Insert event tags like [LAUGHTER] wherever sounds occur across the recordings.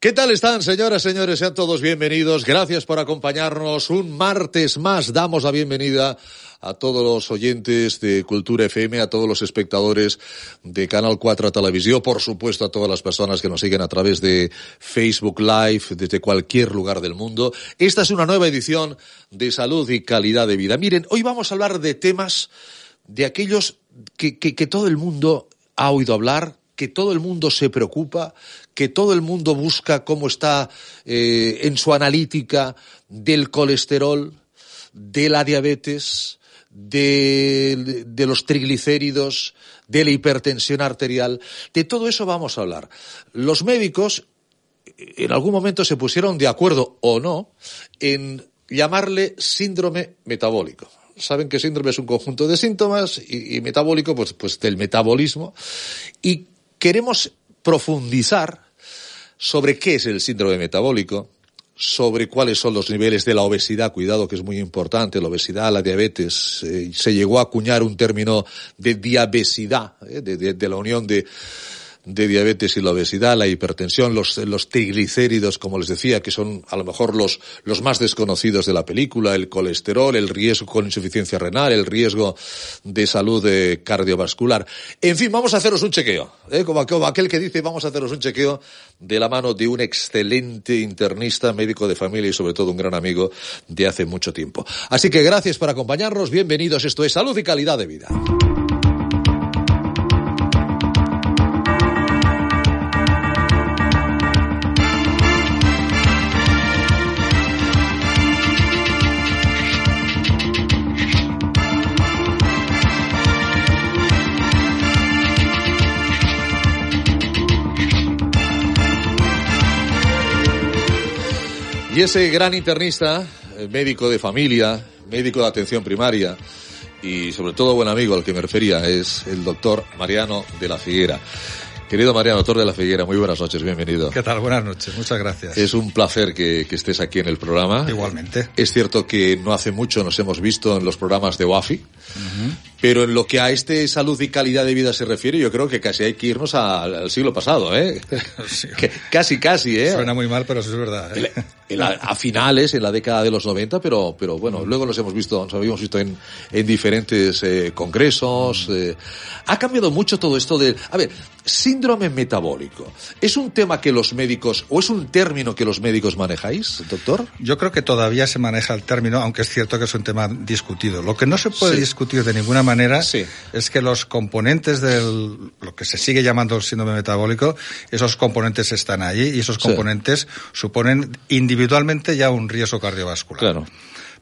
¿Qué tal están, señoras, señores? Sean todos bienvenidos. Gracias por acompañarnos. Un martes más damos la bienvenida a todos los oyentes de Cultura FM, a todos los espectadores de Canal 4 Televisión, por supuesto a todas las personas que nos siguen a través de Facebook Live desde cualquier lugar del mundo. Esta es una nueva edición de salud y calidad de vida. Miren, hoy vamos a hablar de temas de aquellos que, que, que todo el mundo ha oído hablar, que todo el mundo se preocupa, que todo el mundo busca cómo está eh, en su analítica del colesterol, de la diabetes, de, de, los triglicéridos, de la hipertensión arterial. De todo eso vamos a hablar. Los médicos en algún momento se pusieron de acuerdo o no en llamarle síndrome metabólico saben que síndrome es un conjunto de síntomas y, y, metabólico, pues, pues del metabolismo. Y queremos profundizar sobre qué es el síndrome metabólico, sobre cuáles son los niveles de la obesidad, cuidado que es muy importante, la obesidad, la diabetes, eh, se llegó a acuñar un término de diabesidad, eh, de, la unión de de diabetes y la obesidad, la hipertensión, los, los triglicéridos, como les decía, que son a lo mejor los, los más desconocidos de la película, el colesterol, el riesgo con insuficiencia renal, el riesgo de salud eh, cardiovascular. En fin, vamos a haceros un chequeo, ¿eh? como, como aquel que dice vamos a haceros un chequeo de la mano de un excelente internista, médico de familia y sobre todo un gran amigo de hace mucho tiempo. Así que gracias por acompañarnos, bienvenidos, esto es Salud y Calidad de Vida. Y ese gran internista, eh, médico de familia, médico de atención primaria y sobre todo buen amigo al que me refería es el doctor Mariano de la Figuera. Querido Mariano, doctor de la Figuera, muy buenas noches, bienvenido. ¿Qué tal? Buenas noches, muchas gracias. Es un placer que, que, estés aquí en el programa. Igualmente. Es cierto que no hace mucho nos hemos visto en los programas de WAFI, uh -huh. Pero en lo que a este salud y calidad de vida se refiere, yo creo que casi hay que irnos a, al siglo pasado, ¿eh? [LAUGHS] Sí. que, casi, casi, ¿eh? Suena muy mal, pero eso es verdad. ¿eh? En la, a finales, en la década de los 90, pero, pero bueno, luego nos hemos visto, nos habíamos visto en, en diferentes eh, congresos. Eh. Ha cambiado mucho todo esto de, a ver, síndrome metabólico. ¿Es un tema que los médicos, o es un término que los médicos manejáis, doctor? Yo creo que todavía se maneja el término, aunque es cierto que es un tema discutido. Lo que no se puede sí. discutir de ninguna manera sí. es que los componentes del, lo que se sigue llamando el síndrome metabólico, esos componentes están allí y esos componentes sí. suponen individualmente ya un riesgo cardiovascular. Claro.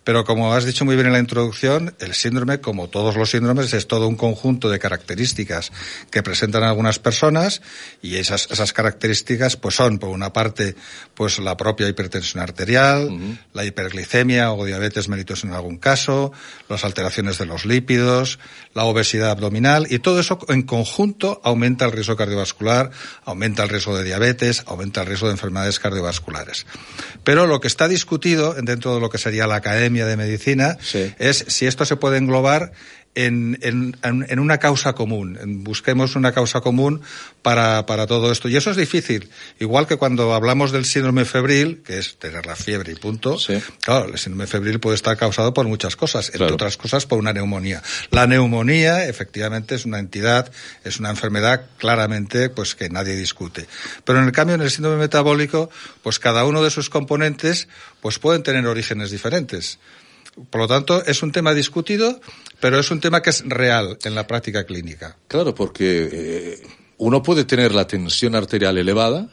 Pero como has dicho muy bien en la introducción, el síndrome, como todos los síndromes, es todo un conjunto de características que presentan algunas personas y esas, esas características pues son, por una parte, pues la propia hipertensión arterial, uh -huh. la hiperglicemia o diabetes mellitus en algún caso, las alteraciones de los lípidos, la obesidad abdominal y todo eso en conjunto aumenta el riesgo cardiovascular, aumenta el riesgo de diabetes, aumenta el riesgo de enfermedades cardiovasculares. Pero lo que está discutido dentro de lo que sería la academia de medicina sí. es si esto se puede englobar en, en, en, una causa común. Busquemos una causa común para, para todo esto. Y eso es difícil. Igual que cuando hablamos del síndrome febril, que es tener la fiebre y punto, sí. claro, el síndrome febril puede estar causado por muchas cosas, entre claro. otras cosas por una neumonía. La neumonía, efectivamente, es una entidad, es una enfermedad claramente pues que nadie discute. Pero en el cambio, en el síndrome metabólico, pues cada uno de sus componentes pues pueden tener orígenes diferentes. Por lo tanto, es un tema discutido, pero es un tema que es real en la práctica clínica. Claro, porque eh, uno puede tener la tensión arterial elevada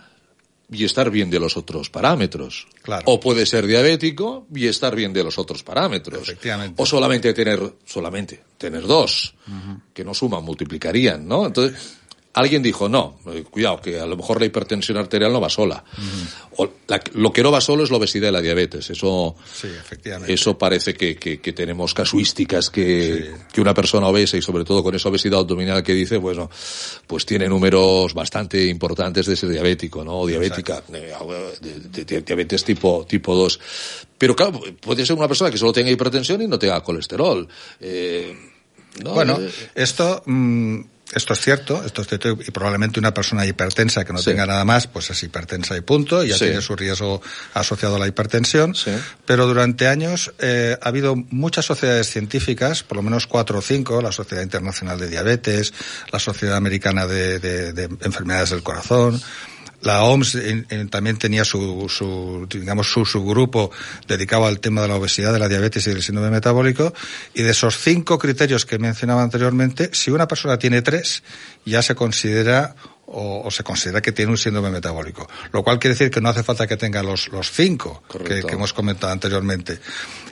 y estar bien de los otros parámetros. Claro. O puede ser diabético y estar bien de los otros parámetros. Efectivamente. O solamente tener, solamente tener dos, uh -huh. que no suman, multiplicarían, ¿no? Entonces, alguien dijo, no, eh, cuidado, que a lo mejor la hipertensión arterial no va sola. Uh -huh. o la, lo que no va solo es la obesidad y la diabetes. Eso, sí, efectivamente. eso parece que, que, que tenemos casuísticas que, sí. que una persona obesa y sobre todo con esa obesidad abdominal que dice, bueno, pues tiene números bastante importantes de ser diabético, ¿no? O diabética, eh, de, de, de, diabetes tipo, tipo 2. Pero claro, puede ser una persona que solo tenga hipertensión y no tenga colesterol. Eh, ¿no? Bueno, esto... Mmm Esto es cierto, esto es cierto, y probablemente una persona hipertensa que no tenga nada más, pues es hipertensa y punto, y ya tiene su riesgo asociado a la hipertensión. Pero durante años eh, ha habido muchas sociedades científicas, por lo menos cuatro o cinco, la Sociedad Internacional de Diabetes, la Sociedad Americana de Enfermedades del Corazón, la OMS también tenía su, su digamos, su, su, grupo dedicado al tema de la obesidad, de la diabetes y del síndrome metabólico. Y de esos cinco criterios que mencionaba anteriormente, si una persona tiene tres, ya se considera o, se considera que tiene un síndrome metabólico. Lo cual quiere decir que no hace falta que tenga los, los cinco que, que, hemos comentado anteriormente.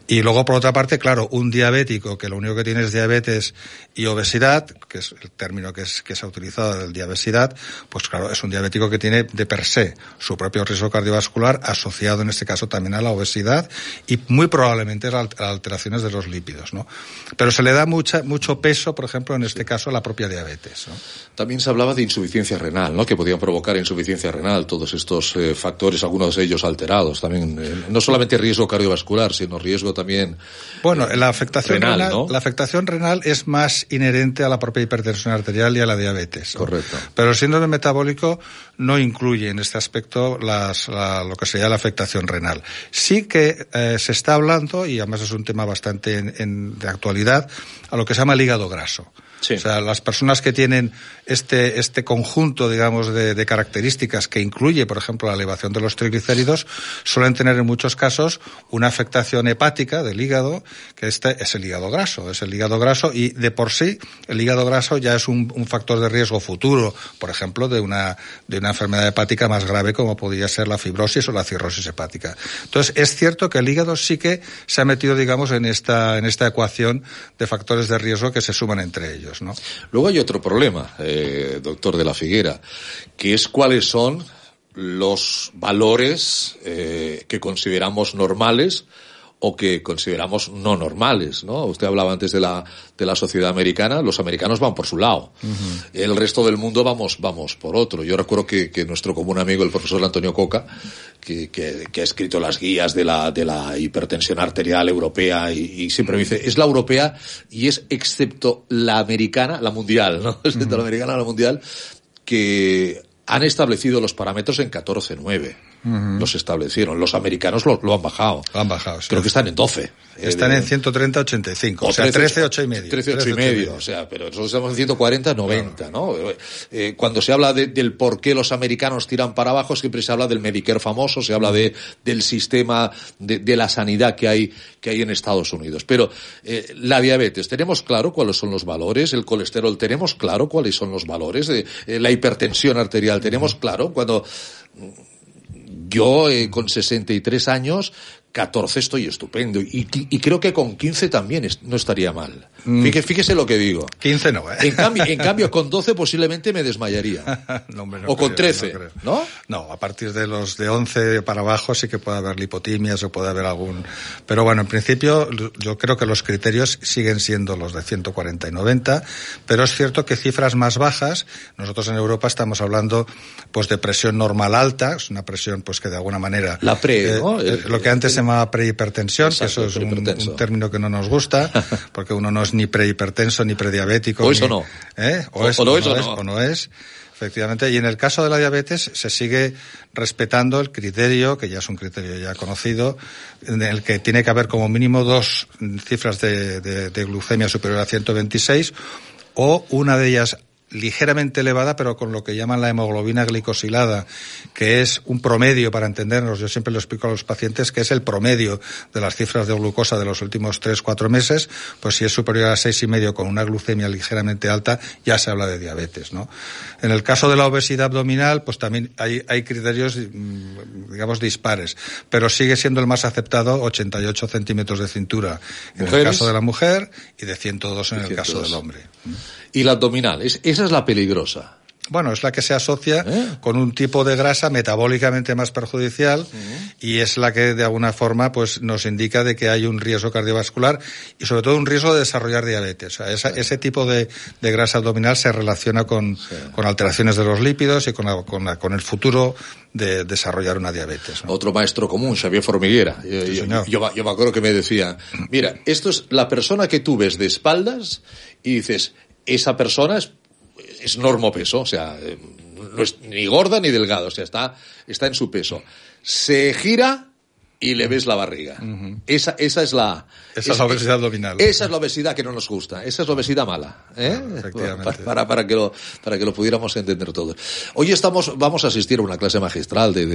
Y luego, por otra parte, claro, un diabético que lo único que tiene es diabetes y obesidad, que es el término que, es, que se ha utilizado del diabesidad, pues claro, es un diabético que tiene de per se su propio riesgo cardiovascular asociado en este caso también a la obesidad y muy probablemente a alteraciones de los lípidos, ¿no? Pero se le da mucha, mucho peso, por ejemplo, en este caso a la propia diabetes, ¿no? También se hablaba de insuficiencia renal, ¿no? Que podían provocar insuficiencia renal, todos estos eh, factores, algunos de ellos alterados también. Eh, no solamente riesgo cardiovascular, sino riesgo también. Bueno, la afectación renal, la afectación renal es más inherente a la propia hipertensión arterial y a la diabetes. Correcto. Pero el síndrome metabólico no incluye en este aspecto las, lo que sería la afectación renal. Sí que eh, se está hablando, y además es un tema bastante en, de actualidad, a lo que se llama el hígado graso. O sea, las personas que tienen este, este conjunto, digamos, de, de, características que incluye, por ejemplo, la elevación de los triglicéridos, suelen tener en muchos casos una afectación hepática del hígado, que este es el hígado graso, es el hígado graso y de por sí el hígado graso ya es un, un factor de riesgo futuro, por ejemplo, de una, de una enfermedad hepática más grave como podría ser la fibrosis o la cirrosis hepática. Entonces, es cierto que el hígado sí que se ha metido, digamos, en esta, en esta ecuación de factores de riesgo que se suman entre ellos, Luego hay otro problema. Eh, doctor de la Figuera, que es cuáles son los valores eh, que consideramos normales o que consideramos no normales, ¿no? Usted hablaba antes de la, de la sociedad americana, los americanos van por su lado. El resto del mundo vamos, vamos por otro. Yo recuerdo que, que nuestro común amigo, el profesor Antonio Coca, que, que, que, ha escrito las guías de la, de la hipertensión arterial europea y, y, siempre me dice, es la europea y es excepto la americana, la mundial, ¿no? [LAUGHS] Excepto la americana, la mundial, que han establecido los parámetros en 14.9 los establecieron. Los americanos lo, lo han bajado. Lo han bajado, Creo que están en 12. Están en 130-85. O, sea, 13, 8 y medio. 13, 8 y medio. O sea, pero nosotros estamos en 140, 90, ¿no? Eh, cuando se habla de, del por qué los americanos tiran para abajo, siempre se habla del Medicare famoso, se habla de, del sistema de, de la sanidad que hay, que hay en Estados Unidos. Pero eh, la diabetes, tenemos claro cuáles son los valores, el colesterol, tenemos claro cuáles son los valores, eh, la hipertensión arterial, tenemos claro cuando yo, eh, con 63 años, 14 estoy estupendo. Y, y, creo que con 15 también no estaría mal. Mm. Fíjese, fíjese, lo que digo. 15 no, ¿eh? En cambio, en cambio con [LAUGHS] 12 posiblemente me desmayaría. [LAUGHS] no, hombre, no o con 13, no, no, a partir de los de 11 para abajo sí que puede haber lipotimias o puede haber algún... Pero bueno, en principio yo creo que los criterios siguen siendo los de 140 y 90, pero es cierto que cifras más bajas, nosotros en Europa estamos hablando pues de presión normal alta, es una presión pues que de alguna manera... La pre, eh, ¿no? Eh, lo que antes se llamaba prehipertensión, que eso es un, un, término que no nos gusta, [LAUGHS] porque uno no es ni prehipertenso ni prediabético. O eso no. ¿eh? O, es, o, no, o, no es, o no es. Efectivamente, y en el caso de la diabetes se sigue respetando el criterio, que ya es un criterio ya conocido, en el que tiene que haber como mínimo dos cifras de, de, de glucemia superior a 126 o una de ellas ligeramente elevada, pero con lo que llaman la hemoglobina glicosilada, que es un promedio, para entendernos, yo siempre lo explico a los pacientes, que es el promedio de las cifras de glucosa de los últimos tres, cuatro meses, pues si es superior a seis y medio con una glucemia ligeramente alta, ya se habla de diabetes, ¿no? En el caso de la obesidad abdominal, pues también hay, hay criterios, mm, digamos, dispares, pero sigue siendo el más aceptado 88 centímetros de cintura en ¿Mujeres? el caso de la mujer y de 102 en el 102. caso del hombre. Y la abdominal, es, esa es la peligrosa. Bueno, es la que se asocia ¿Eh? con un tipo de grasa metabólicamente más perjudicial y es la que de alguna forma pues nos indica de que hay un riesgo cardiovascular y sobre todo un riesgo de desarrollar diabetes. O sea, esa, sí. ese tipo de, de, grasa abdominal se relaciona con, sí. con alteraciones de los lípidos y con, la, con, la, con el futuro de desarrollar una diabetes. ¿no? Otro maestro común, Xavier Formiguera. Yo, yo, yo me acuerdo que me decía, mira, esto es la persona que tú ves de espaldas y dices, esa persona es es normopeso, o sea, eh, no es ni gorda ni delgada, o sea, está, está en su peso. Se gira y le ves la barriga. esa, esa es la... Esa es, la obesidad abdominal. Esa es la obesidad que no nos gusta. Esa es la obesidad mala. ¿eh? efectivamente. Para, para, que lo, para que lo pudiéramos entender todos. Hoy estamos, vamos a asistir a una clase magistral de,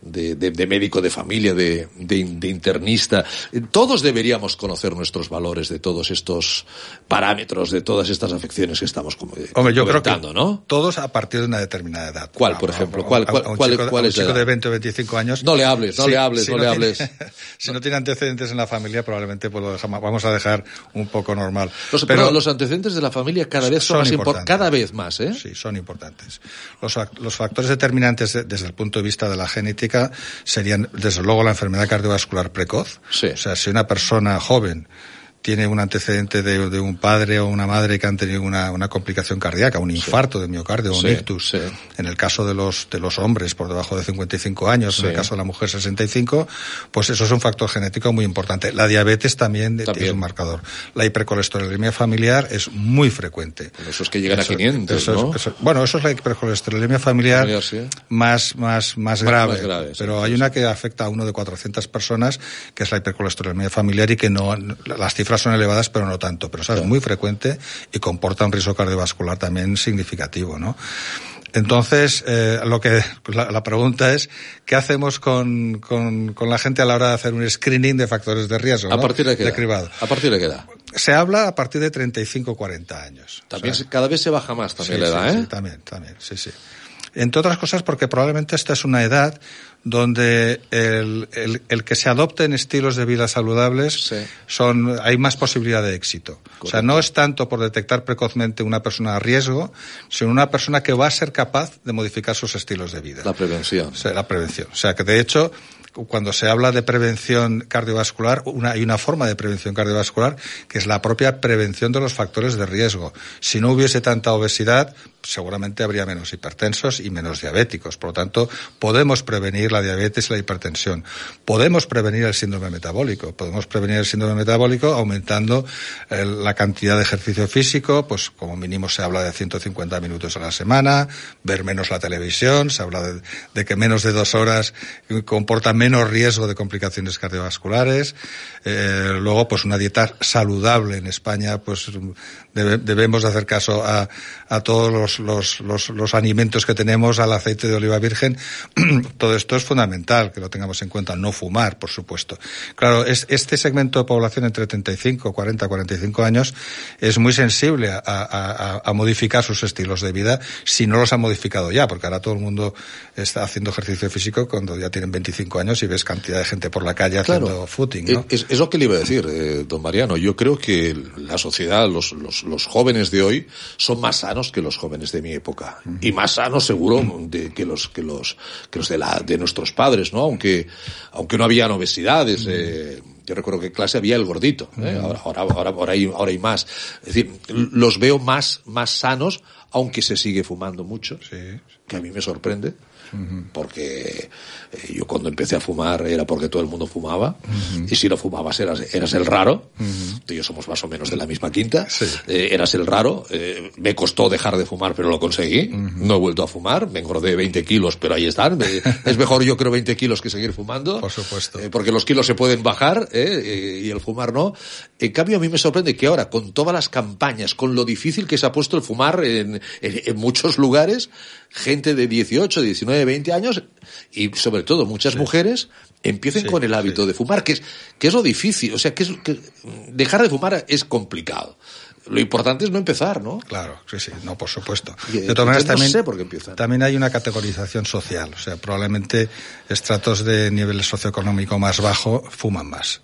de, de, de médico de familia, de, de, internista. Todos deberíamos conocer nuestros valores de todos estos parámetros, de todas estas afecciones que estamos Hombre, yo creo que ¿no? Todos a partir de una determinada edad. ¿Cuál, por ejemplo? ¿Cuál, cuál, cuál, chico, cuál un es chico la edad? de 20 o 25 años. No le hables, no si- le hables, si no, le tiene- hables. [LAUGHS] si no tiene antecedentes en la familia, probablemente pues lo dejamos- vamos a dejar un poco normal. Los, pero los antecedentes de la familia cada vez son, son más impor- importantes. cada vez más, ¿eh? Sí, son importantes. Los, los factores determinantes de- desde el punto de vista de la genética serían, desde luego, la enfermedad cardiovascular precoz. Sí. O sea, si una persona joven tiene un antecedente de, de un padre o una madre que han tenido una, una complicación cardíaca, un infarto de miocardio o un Sí, ictus, sí. en el caso de los, de los hombres por debajo de 55 años, en Sí. el caso de la mujer 65, pues eso es un factor genético muy importante. La diabetes también, También. es un marcador. La hipercolesterolemia familiar es muy frecuente. Eso es que llegan Eso- a 500, eso es- ¿no? eso- bueno, eso es la hipercolesterolemia familiar, Familiar, sí. más, más, grave. más grave, sí, pero sí, hay sí. una que afecta a uno de 400 personas, que es la hipercolesterolemia familiar y que no, las cifras son elevadas, pero no tanto. Pero ¿sabes? es muy frecuente y comporta un riesgo cardiovascular también significativo, ¿no? Entonces, eh, lo que [LAUGHS] la, la pregunta es, ¿qué hacemos con, con, con la gente a la hora de hacer un screening de factores de riesgo? ¿A ¿no? partir de qué edad? cribado? ¿A partir de qué edad? Se habla a partir de 35 o 40 años. También O sea, se- cada vez se baja más también Sí, la edad, sí, ¿eh? sí, también, también, sí, sí. Entre otras cosas porque probablemente esta es una edad donde el, el, el que se adopten estilos de vida saludables Sí. son hay más posibilidad de éxito. O sea, no es tanto por detectar precozmente una persona a riesgo, sino una persona que va a ser capaz de modificar sus estilos de vida. La prevención. O sea, la prevención. O sea, que de hecho, cuando se habla de prevención cardiovascular, hay una forma de prevención cardiovascular que es la propia prevención de los factores de riesgo. Si no hubiese tanta obesidad, seguramente habría menos hipertensos y menos diabéticos. Por lo tanto, podemos prevenir la diabetes y la hipertensión. Podemos prevenir el síndrome metabólico. Podemos prevenir el síndrome metabólico aumentando eh, la cantidad de ejercicio físico, pues como mínimo se habla de 150 minutos a la semana, ver menos la televisión, se habla de, de que menos de dos horas comporta menos riesgo de complicaciones cardiovasculares. Eh, luego, pues una dieta saludable en España, pues debe- debemos de hacer caso a, a todos los, los, los, los alimentos que tenemos, al aceite de oliva virgen. [CLEARS THROAT] Todo esto es fundamental que lo tengamos en cuenta. No fumar, por supuesto. Claro, es, este segmento de población entre 35, 40, 45 años es muy sensible a, a- a- a modificar sus estilos de vida si no los ha modificado ya, porque ahora todo el mundo está haciendo ejercicio físico cuando ya tienen 25 años y ves cantidad de gente por la calle haciendo footing, ¿no? Es, es lo que le iba a decir, eh, don Mariano. Yo creo que la sociedad, los, los, los jóvenes de hoy, son más sanos que los jóvenes de mi época. Y más sanos, seguro, de, que los, que los, que los de la, de nuestros padres, ¿no? Aunque, aunque no habían obesidades, eh, yo recuerdo que en clase había el gordito, ¿eh? ahora, ahora, ahora, ahora hay, ahora hay más. Es decir, los veo más, más sanos, aunque se sigue fumando mucho, Sí. que a mí me sorprende. Porque eh, yo cuando empecé a fumar era porque todo el mundo fumaba y si no fumabas eras, eras el raro. Tú y yo somos más o menos de la misma quinta. Sí. Eh, eras el raro. Eh, me costó dejar de fumar, pero lo conseguí. No he vuelto a fumar. Me engordé 20 kilos, pero ahí están. Me- [LAUGHS] es mejor yo creo 20 kilos que seguir fumando. Por supuesto. Eh, porque los kilos se pueden bajar eh, eh, y el fumar no. En cambio, a mí me sorprende que ahora, con todas las campañas, con lo difícil que se ha puesto el fumar en, en- en muchos lugares, gente de 18, 19, 20 años y sobre todo muchas mujeres empiecen Sí, con el hábito de fumar, que es, que es lo difícil. O sea, que, es, que dejar de fumar es complicado. Lo importante es no empezar, ¿no? Claro, sí, sí, no, por supuesto. Y, De todas maneras, no también, sé por qué empiezan. también hay una categorización social. O sea, probablemente estratos de nivel socioeconómico más bajo fuman más.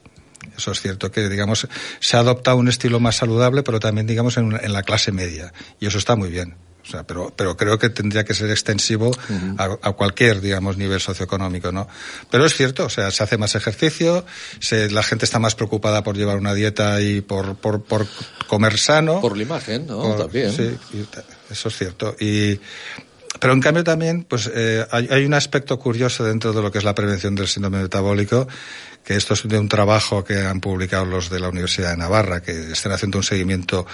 Eso es cierto que, digamos, se adopta un estilo más saludable, pero también, digamos, en, en la clase media. Y eso está muy bien. O sea, pero, pero creo que tendría que ser extensivo a, a cualquier, digamos, nivel socioeconómico, ¿no? Pero es cierto, o sea, se hace más ejercicio, se, la gente está más preocupada por llevar una dieta y por, por, por comer sano. Por la imagen, ¿no? Por- También. Sí, eso es cierto. Y, pero en cambio también, pues eh, hay, hay, un aspecto curioso dentro de lo que es la prevención del síndrome metabólico, que esto es de un trabajo que han publicado los de la Universidad de Navarra, que están haciendo un seguimiento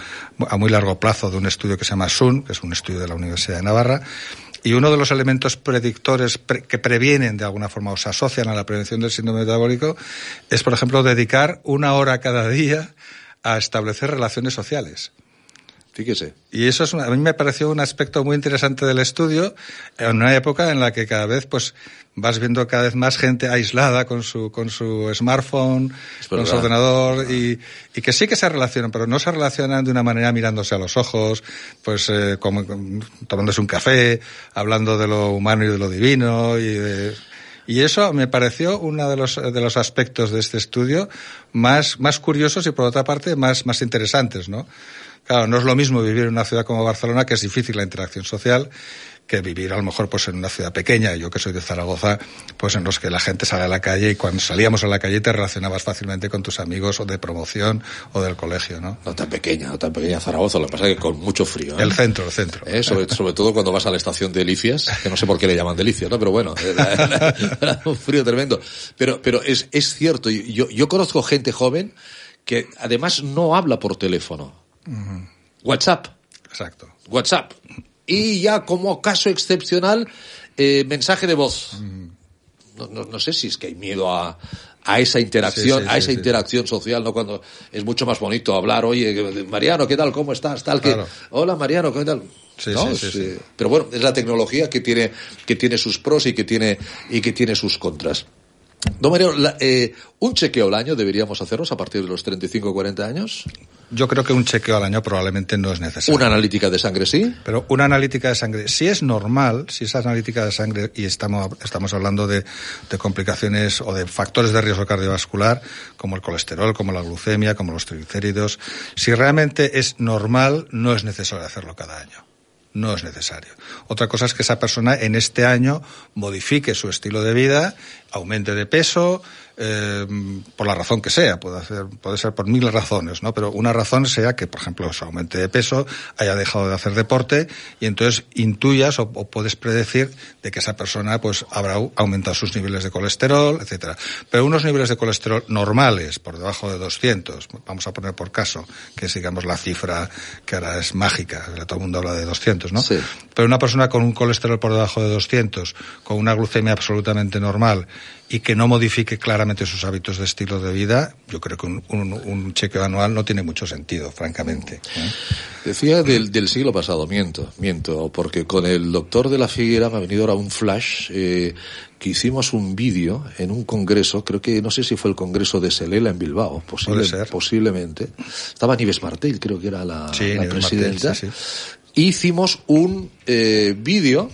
a muy largo plazo de un estudio que se llama SUN, que es un estudio de la Universidad de Navarra, y uno de los elementos predictores pre que previenen de alguna forma o se asocian a la prevención del síndrome metabólico es, por ejemplo, dedicar una hora cada día a establecer relaciones sociales. Fíjese. Y eso es una, a mí me pareció un aspecto muy interesante del estudio en una época en la que cada vez pues vas viendo cada vez más gente aislada con su con su smartphone, con su ordenador y, y, que sí que se relacionan, pero no se relacionan de una manera mirándose a los ojos, pues eh, como, tomándose un café, hablando de lo humano y de lo divino y de, y eso me pareció uno de los, de los aspectos de este estudio más, más curiosos y por otra parte más, más interesantes, ¿no? Claro, no es lo mismo vivir en una ciudad como Barcelona, que es difícil la interacción social, que vivir a lo mejor pues en una ciudad pequeña, yo que soy de Zaragoza, pues en los que la gente sale a la calle y cuando salíamos a la calle te relacionabas fácilmente con tus amigos o de promoción o del colegio, ¿no? No tan pequeña, no tan pequeña Zaragoza, lo que pasa es que con mucho frío. ¿eh? El centro, el centro. ¿Eh? Sobre, sobre, todo cuando vas a la estación de Delicias, que no sé por qué le llaman Delicias, ¿no? Pero bueno, era, era, [LAUGHS] era un frío tremendo. Pero, pero es, es cierto, yo, yo conozco gente joven que además no habla por teléfono. Uh -huh. WhatsApp. Exacto. WhatsApp. Y ya como caso excepcional, eh, mensaje de voz. No, no, no, sé si es que hay miedo a, a esa interacción, sí, sí, a esa sí, interacción social, ¿no? Cuando es mucho más bonito hablar, oye, Mariano, ¿qué tal? ¿Cómo estás? Tal que, claro. hola Mariano, ¿qué tal? ¿No? Pero bueno, es la tecnología que tiene, que tiene sus pros y que tiene, y que tiene sus contras. Don Mariano, la, eh, ¿un chequeo al año deberíamos hacernos a partir de los 35 o 40 años? Yo creo que un chequeo al año probablemente no es necesario. ¿Una analítica de sangre sí? Pero una analítica de sangre, si es normal, si esa analítica de sangre, y estamos, estamos hablando de, de complicaciones o de factores de riesgo cardiovascular, como el colesterol, como la glucemia, como los triglicéridos, si realmente es normal, no es necesario hacerlo cada año no es necesario. Otra cosa es que esa persona en este año modifique su estilo de vida, aumente de peso, eh, por la razón que sea, puede, hacer, puede ser por mil razones, ¿no? Pero una razón sea que, por ejemplo, se aumente de peso, haya dejado de hacer deporte y entonces intuyas o, o, puedes predecir de que esa persona pues habrá aumentado sus niveles de colesterol, etcétera. Pero unos niveles de colesterol normales, por debajo de 200, vamos a poner por caso, que es digamos la cifra que ahora es mágica, todo el mundo habla de 200, ¿no? Sí. Pero una persona con un colesterol por debajo de 200, con una glucemia absolutamente normal y que no modifique claramente sus hábitos de estilo de vida, yo creo que un, un, un chequeo anual no tiene mucho sentido, francamente. ¿eh? Decía del, del, siglo pasado, miento, miento, porque con el doctor de la Figuera me ha venido ahora un flash, eh, que hicimos un vídeo en un congreso, creo que no sé si fue el congreso de Selela en Bilbao, posible, posiblemente. Estaba Nives Martel, creo que era la, sí, la presidenta. Martel, sí, sí. Hicimos un eh, vídeo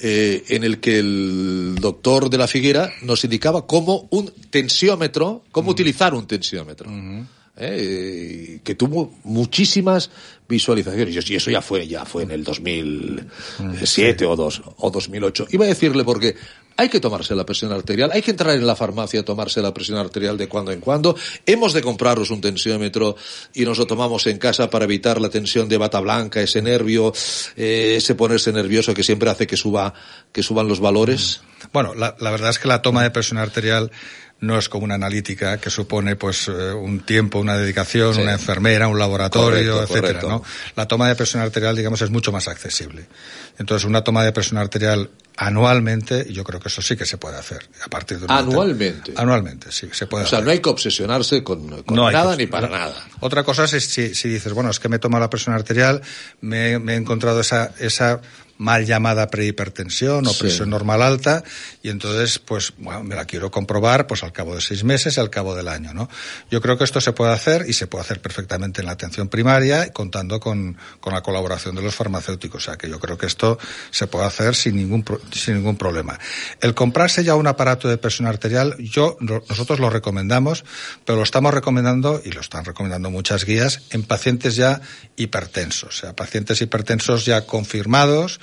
eh, en el que el doctor de la Figuera nos indicaba cómo un tensiómetro, cómo uh -huh. utilizar un tensiómetro. Uh -huh. eh, que tuvo muchísimas visualizaciones y eso ya fue ya fue en el 2007 uh -huh. o, dos, o 2008 iba a decirle porque hay que tomarse la presión arterial, hay que entrar en la farmacia a tomarse la presión arterial de cuando en cuando. Hemos de comprarnos un tensiómetro y nos lo tomamos en casa para evitar la tensión de bata blanca, ese nervio, eh, ese ponerse nervioso que siempre hace que suba, que suban los valores. Bueno, la verdad es que la toma de presión arterial no es como una analítica que supone pues un tiempo, una dedicación, sí. una enfermera, un laboratorio, correcto, etcétera, correcto. ¿no? La toma de presión arterial, digamos, es mucho más accesible. Entonces, una toma de presión arterial anualmente, yo creo que eso sí que se puede hacer. A partir de anualmente. Anualmente, sí, se puede. O sea, hacer. no hay que obsesionarse con, con no nada ni para no. nada. Otra cosa es si, si, dices, bueno, es que me toma la presión arterial, me, me he encontrado esa, esa mal llamada prehipertensión o presión sí. normal alta y entonces pues bueno, me la quiero comprobar pues al cabo de seis meses y al cabo del año no yo creo que esto se puede hacer y se puede hacer perfectamente en la atención primaria contando con, con la colaboración de los farmacéuticos o sea que yo creo que esto se puede hacer sin ningún sin ningún problema el comprarse ya un aparato de presión arterial yo nosotros lo recomendamos pero lo estamos recomendando y lo están recomendando muchas guías en pacientes ya hipertensos o sea pacientes hipertensos ya confirmados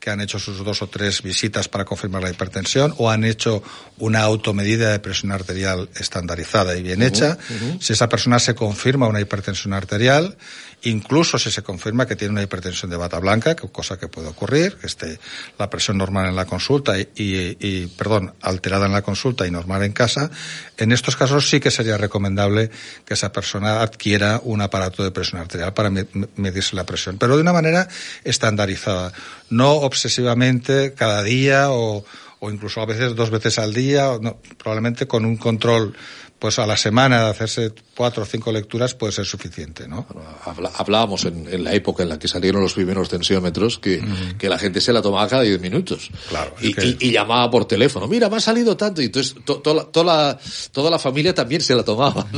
que han hecho sus dos o tres visitas para confirmar la hipertensión o han hecho una automedida de presión arterial estandarizada y bien hecha. Si esa persona se confirma una hipertensión arterial, incluso si se confirma que tiene una hipertensión de bata blanca, cosa que puede ocurrir, que esté la presión normal en la consulta y, y, perdón, alterada en la consulta y normal en casa, en estos casos sí que sería recomendable que esa persona adquiera un aparato de presión arterial para medirse la presión, pero de una manera estandarizada, no obsesivamente cada día o, o incluso a veces dos veces al día, no, probablemente con un control pues a la semana de hacerse cuatro o cinco lecturas puede ser suficiente, ¿no? hablábamos en, la época en la que salieron los primeros tensiómetros que, que la gente se la tomaba cada diez minutos. Claro. Y, llamaba por teléfono. Mira, me ha salido tanto. Y entonces toda, la, toda la familia también se la tomaba. [LAUGHS]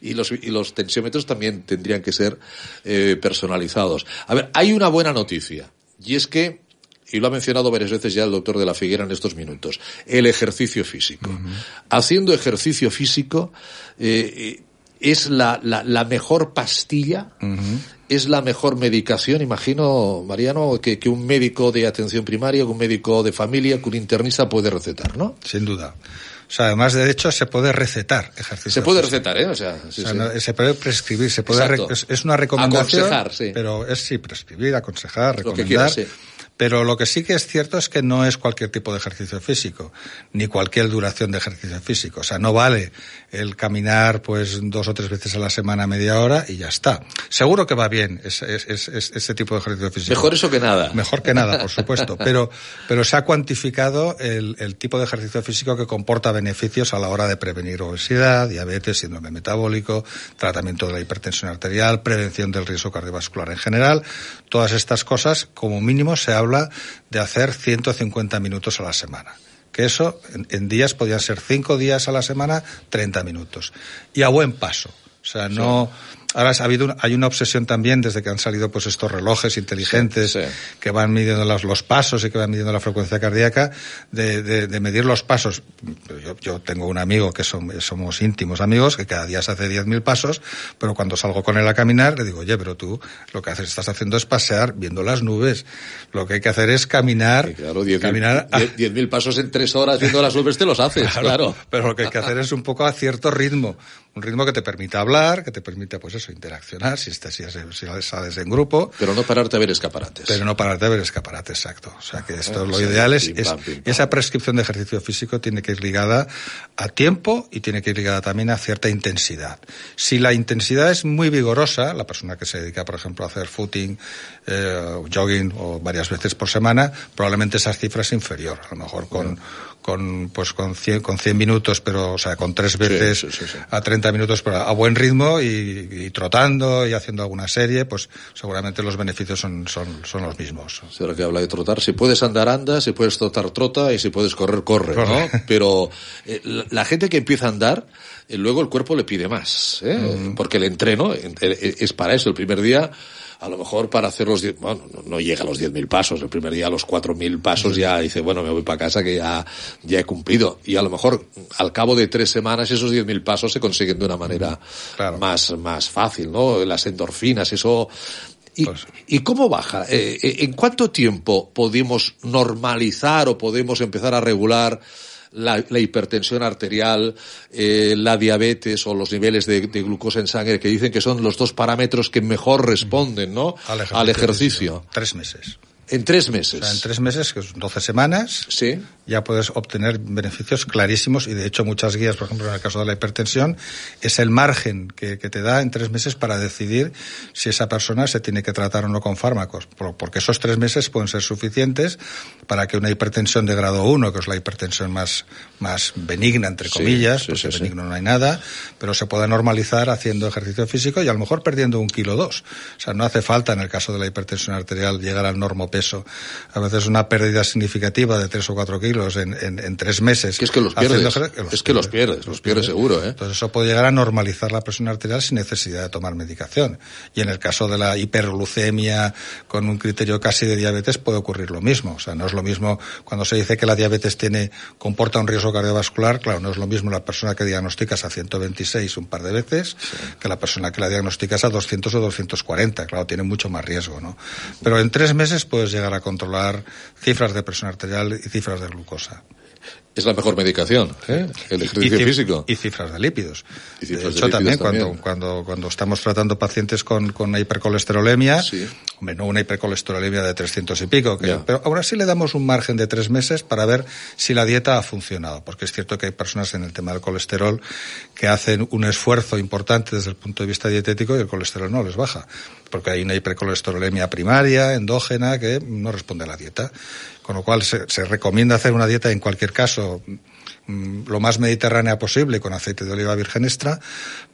Y, los, y los tensiómetros también tendrían que ser eh, personalizados. A ver, hay una buena noticia. Y es que y lo ha mencionado varias veces ya el doctor de la Figuera en estos minutos, el ejercicio físico. Haciendo ejercicio físico eh, es la, la, mejor pastilla, es la mejor medicación, imagino, Mariano, que, que, un médico de atención primaria, que un médico de familia, que un internista puede recetar, ¿no? Sin duda. O sea, además de hecho se puede recetar ejercicio. Se puede recetar, ¿eh? O sea, se puede prescribir, se puede es, una recomendación, aconsejar, sí. pero es sí prescribir, aconsejar, recomendar. Lo que pero lo que sí que es cierto es que no es cualquier tipo de ejercicio físico, ni cualquier duración de ejercicio físico. O sea, no vale el caminar pues dos o tres veces a la semana media hora y ya está. Seguro que va bien ese, ese, tipo de ejercicio físico. Mejor eso que nada. Mejor que nada, por supuesto. [LAUGHS] Pero, pero se ha cuantificado el, el tipo de ejercicio físico que comporta beneficios a la hora de prevenir obesidad, diabetes, síndrome metabólico, tratamiento de la hipertensión arterial, prevención del riesgo cardiovascular en general. Todas estas cosas, como mínimo, se habla de hacer 150 minutos a la semana que eso en, días podían ser 5 días a la semana, 30 minutos. Y a buen paso. O sea, no, Ahora ha habido hay una obsesión también desde que han salido pues estos relojes inteligentes que van midiendo los, los, pasos y que van midiendo la frecuencia cardíaca de, de, de medir los pasos. Yo, yo, tengo un amigo que somos íntimos amigos que cada día se hace 10.000 pasos, pero cuando salgo con él a caminar le digo, oye, pero tú lo que haces, estás haciendo es pasear viendo las nubes. Lo que hay que hacer es caminar. claro, 10.000 pasos en tres horas viendo las nubes te los haces, [LAUGHS] claro, claro. Pero lo que hay que hacer es un poco a cierto ritmo. Un ritmo que te permita hablar, que te permita, pues eso, interaccionar, si, estás, si, sales en grupo. Pero no pararte a ver escaparates. Pero no pararte a ver escaparates, exacto. O sea que esto lo ideal es, esa prescripción de ejercicio físico tiene que ir ligada a tiempo y tiene que ir ligada también a cierta intensidad. Si la intensidad es muy vigorosa, la persona que se dedica, por ejemplo, a hacer footing, eh, jogging o varias veces por semana, probablemente esa cifra es inferior. A lo mejor con, con pues con 100, con 100 minutos, pero o sea, con tres veces a 30 minutos pero a buen ritmo y, trotando y haciendo alguna serie, pues seguramente los beneficios son, son, son los mismos. Ahora que habla de trotar, si puedes andar, anda, si puedes trotar, trota y si puedes correr, corre, ¿no? [LAUGHS] Pero eh, la, gente que empieza a andar, eh, luego el cuerpo le pide más, ¿eh? Porque el entreno es para eso. El primer día a lo mejor para hacer los diez, bueno, no, llega a los 10.000 pasos, el primer día a los 4.000 pasos ya dice, bueno, me voy para casa que ya, ya he cumplido. Y a lo mejor al cabo de tres semanas esos 10.000 pasos se consiguen de una manera más, más fácil, ¿no? Las endorfinas, eso, ¿Y, pues ¿Y, cómo baja? Eh, eh, ¿En cuánto tiempo podemos normalizar o podemos empezar a regular la, hipertensión arterial, eh, la diabetes o los niveles de, glucosa en sangre, que dicen que son los dos parámetros que mejor responden, ¿no? Al ejercicio. Tres meses. En tres meses. O sea, en tres meses, que son 12 semanas, sí. Ya puedes obtener beneficios clarísimos y de hecho muchas guías, por ejemplo en el caso de la hipertensión, es el margen que, que, te da en tres meses para decidir si esa persona se tiene que tratar o no con fármacos, porque esos tres meses pueden ser suficientes para que una hipertensión de grado 1, que es la hipertensión más, más benigna, entre comillas, pues benigno no hay nada, pero se pueda normalizar haciendo ejercicio físico y a lo mejor perdiendo un kilo dos. O sea, no hace falta en el caso de la hipertensión arterial llegar al normo peso. A veces una pérdida significativa de 3 o 4 kilos kilos en, en, tres meses. Que es que los pierdes. es que los pierdes, los pierdes seguro, ¿eh? Entonces eso puede llegar a normalizar la presión arterial sin necesidad de tomar medicación. Y en el caso de la hiperglucemia con un criterio casi de diabetes puede ocurrir lo mismo. O sea, no es lo mismo cuando se dice que la diabetes tiene, comporta un riesgo cardiovascular, claro, no es lo mismo la persona que diagnosticas a 126 un par de veces que la persona que la diagnosticas a 200 o 240. Claro, tiene mucho más riesgo, ¿no? Pero en tres meses puedes llegar a controlar cifras de presión arterial y cifras de glucosa es la mejor medicación, ¿eh? el ejercicio físico. Y cifras de lípidos. de hecho, también, Cuando, cuando, cuando estamos tratando pacientes con, con hipercolesterolemia, hombre, no una hipercolesterolemia de 300 y pico, pero ahora sí le damos un margen de tres meses para ver si la dieta ha funcionado, porque es cierto que hay personas en el tema del colesterol que hacen un esfuerzo importante desde el punto de vista dietético y el colesterol no les baja, porque hay una hipercolesterolemia primaria, endógena, que no responde a la dieta. Con lo cual se, recomienda hacer una dieta en cualquier caso lo más mediterránea posible con aceite de oliva virgen extra,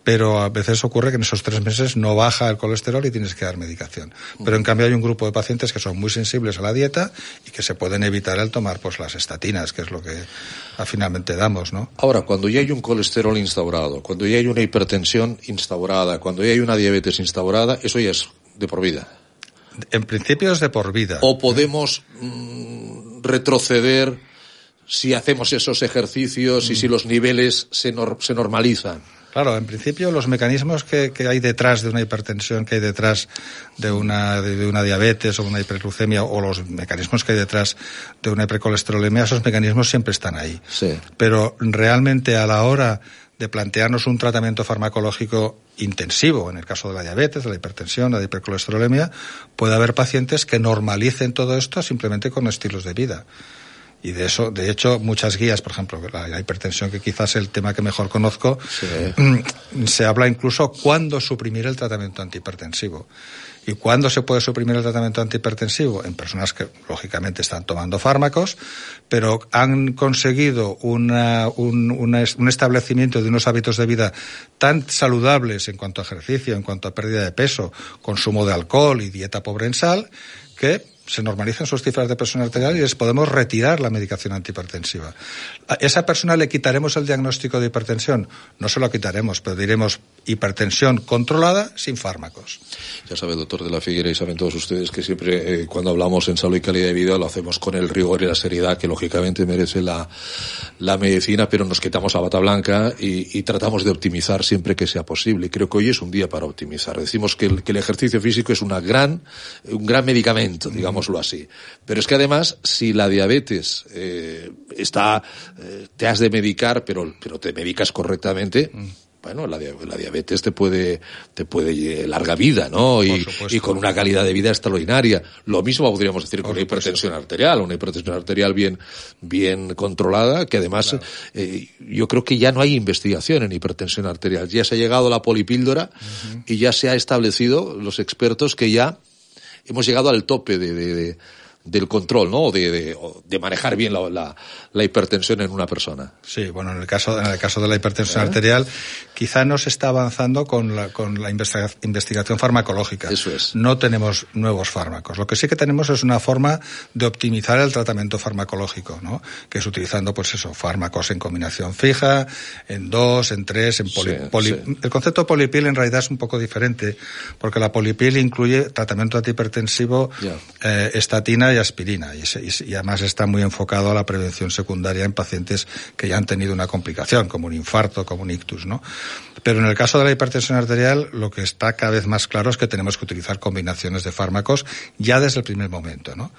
pero a veces ocurre que en esos tres meses no baja el colesterol y tienes que dar medicación. Pero en cambio hay un grupo de pacientes que son muy sensibles a la dieta y que se pueden evitar el tomar pues las estatinas, que es lo que finalmente damos, ¿no? Ahora, cuando ya hay un colesterol instaurado, cuando ya hay una hipertensión instaurada, cuando ya hay una diabetes instaurada, eso ya es de por vida. En principio es de por vida. O podemos mm, retroceder si hacemos esos ejercicios y si mm. los niveles se, se normalizan. Claro, en principio los mecanismos que, hay detrás de una hipertensión, que hay detrás de una, de una diabetes o una hiperglucemia, o los mecanismos que hay detrás de una hipercolesterolemia, esos mecanismos siempre están ahí. Sí. Pero realmente a la hora de plantearnos un tratamiento farmacológico intensivo, en el caso de la diabetes, de la hipertensión, de la hipercolesterolemia, puede haber pacientes que normalicen todo esto simplemente con estilos de vida. Y de eso, de hecho, muchas guías, por ejemplo, la, hipertensión, que quizás es el tema que mejor conozco, se habla incluso cuándo suprimir el tratamiento antihipertensivo. ¿Y cuándo se puede suprimir el tratamiento antihipertensivo? En personas que, lógicamente, están tomando fármacos, pero han conseguido una, un, un establecimiento de unos hábitos de vida tan saludables en cuanto a ejercicio, en cuanto a pérdida de peso, consumo de alcohol y dieta pobre en sal, que se normalizan sus cifras de presión arterial y les podemos retirar la medicación antihipertensiva. ¿A esa persona le quitaremos el diagnóstico de hipertensión? No se lo quitaremos, pero diremos hipertensión controlada sin fármacos. Ya sabe, doctor de la Figuera, y saben todos ustedes que siempre eh, cuando hablamos en salud y calidad de vida lo hacemos con el rigor y la seriedad que lógicamente merece la, la medicina, pero nos quitamos la bata blanca y, y, tratamos de optimizar siempre que sea posible. Y creo que hoy es un día para optimizar. Decimos que el, que el ejercicio físico es una gran, un gran medicamento, digamos así. Pero es que además, si la diabetes eh, está, eh, te has de medicar, pero, pero te medicas correctamente, mm. Bueno, la, la, diabetes te puede, te puede larga vida, ¿no? Y, y, con una calidad de vida extraordinaria. Lo mismo podríamos decir con la hipertensión arterial, una hipertensión arterial bien, bien controlada, que además eh, yo creo que ya no hay investigación en hipertensión arterial. Ya se ha llegado a la polipíldora y ya se ha establecido los expertos que ya hemos llegado al tope de, de, del control, ¿no? De, de, manejar bien la, la, la, hipertensión en una persona. Sí, bueno, en el caso, en el caso de la hipertensión ¿Eh? arterial, quizá no se está avanzando con la, con la investigación farmacológica. Eso es. No tenemos nuevos fármacos. Lo que sí que tenemos es una forma de optimizar el tratamiento farmacológico, ¿no? Que es utilizando, pues eso, fármacos en combinación fija, en dos, en tres, en poli, El concepto polipil en realidad es un poco diferente, porque la polipil incluye tratamiento antihipertensivo, eh, estatina y aspirina y, además está muy enfocado a la prevención secundaria en pacientes que ya han tenido una complicación como un infarto, como un ictus, ¿no? Pero en el caso de la hipertensión arterial lo que está cada vez más claro es que tenemos que utilizar combinaciones de fármacos ya desde el primer momento, ¿no?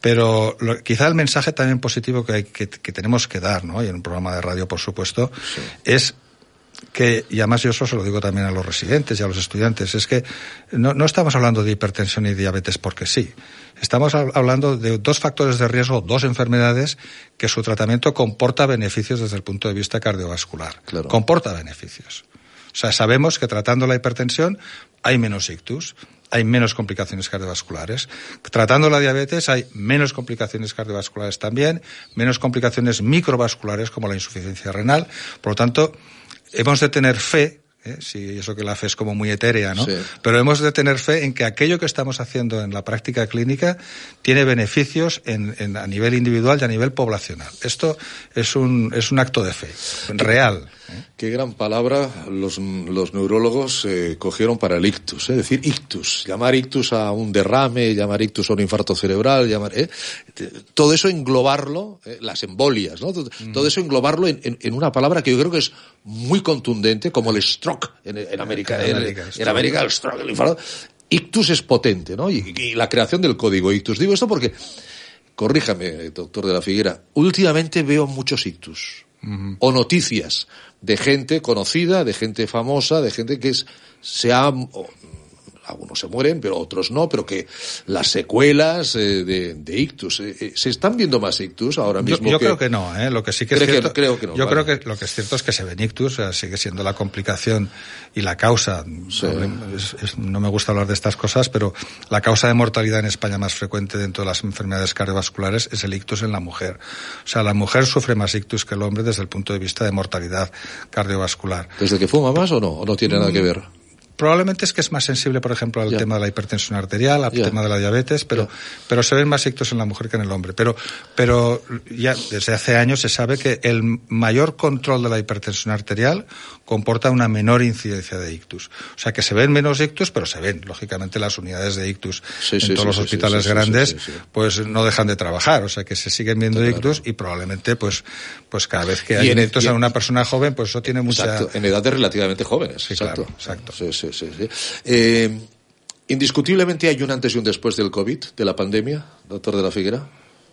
Pero quizá el mensaje también positivo que, que, tenemos que dar, ¿no? Y en un programa de radio, por supuesto, es que, y además yo eso se lo digo también a los residentes y a los estudiantes, es que no, no estamos hablando de hipertensión y diabetes porque sí. Estamos hablando de dos factores de riesgo, dos enfermedades que su tratamiento comporta beneficios desde el punto de vista cardiovascular. Comporta beneficios. O sea, sabemos que tratando la hipertensión hay menos ictus, hay menos complicaciones cardiovasculares. Tratando la diabetes hay menos complicaciones cardiovasculares también, menos complicaciones microvasculares como la insuficiencia renal. Por lo tanto, hemos de tener fe ¿eh? si eso que la fe es como muy etérea, ¿no? Pero hemos de tener fe en que aquello que estamos haciendo en la práctica clínica tiene beneficios en, a nivel individual y a nivel poblacional. Esto es un, es un acto de fe, real. Qué gran palabra los, los neurólogos eh, cogieron para el ictus, es decir, ictus, llamar ictus a un derrame, llamar ictus a un infarto cerebral, llamar, ¿eh? todo eso englobarlo, eh, las embolias, ¿no? Todo, eso englobarlo en, en, una palabra que yo creo que es muy contundente, como el stroke en, América, en, América, el stroke, el infarto. Ictus es potente, ¿no? Y, y la creación del código ictus. Digo esto porque, corríjame, doctor de la Figuera, últimamente veo muchos ictus. O noticias de gente conocida, de gente famosa, de gente que es, se ha algunos se mueren, pero otros no, pero que las secuelas eh, de, de, ictus, eh, eh, ¿se están viendo más ictus ahora mismo? Yo, creo que no, ¿eh? lo que sí que es cierto, creo que no, yo creo que lo que es cierto es que se ven ictus, sigue siendo la complicación y la causa, no me gusta hablar de estas cosas, pero la causa de mortalidad en España más frecuente dentro de las enfermedades cardiovasculares es el ictus en la mujer. O sea, la mujer sufre más ictus que el hombre desde el punto de vista de mortalidad cardiovascular. ¿Desde que fuma más o no? ¿O no tiene nada que ver? Probablemente es que es más sensible, por ejemplo, al tema de la hipertensión arterial, al tema de la diabetes, pero, pero se ven más ictus en la mujer que en el hombre. Pero, pero ya desde hace años se sabe que el mayor control de la hipertensión arterial comporta una menor incidencia de ictus. O sea que se ven menos ictus, pero se ven, lógicamente, las unidades de ictus en todos los hospitales grandes, pues no dejan de trabajar. O sea que se siguen viendo ictus y probablemente, pues, pues cada vez que hay ictus en una persona joven, pues eso tiene mucha. Exacto, en edades relativamente jóvenes. exacto. exacto. Sí, sí, eh, indiscutiblemente hay un antes y un después del COVID, de la pandemia, doctor de la Figuera.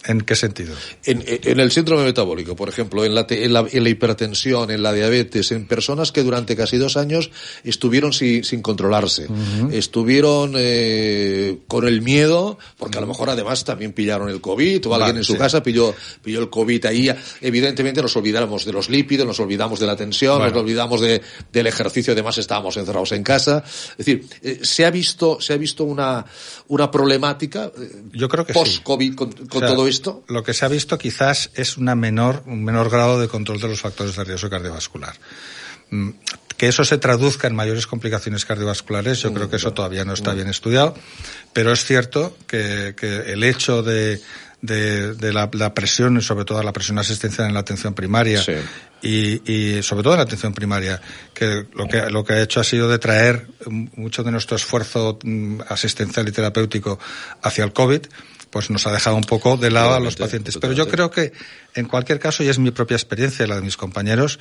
¿En qué sentido? En, el síndrome metabólico, por ejemplo, en la, en, la, hipertensión, en la diabetes, en personas que durante casi dos años estuvieron sin, controlarse, estuvieron eh, con el miedo, porque a lo mejor además también pillaron el COVID, o alguien en su casa pilló, pilló el COVID ahí. Evidentemente nos olvidamos de los lípidos, nos olvidamos de la tensión, nos olvidamos de, del ejercicio, además estábamos encerrados en casa. Es decir, eh, se ha visto, se ha visto una, una problemática eh, Yo creo que post-COVID con, todo esto lo que se ha visto quizás es una menor, un menor grado de control de los factores de riesgo cardiovascular. Mm, que eso se traduzca en mayores complicaciones cardiovasculares, yo creo que eso todavía no está bien estudiado, pero es cierto que, el hecho de, de, la, presión, sobre todo la presión asistencial en la atención primaria y, sobre todo en la atención primaria, que lo, que lo que ha hecho ha sido de traer mucho de nuestro esfuerzo mm, asistencial y terapéutico hacia el COVID, pues nos ha dejado un poco de lado a los pacientes. Pero yo creo que, en cualquier caso, y es mi propia experiencia y la de mis compañeros,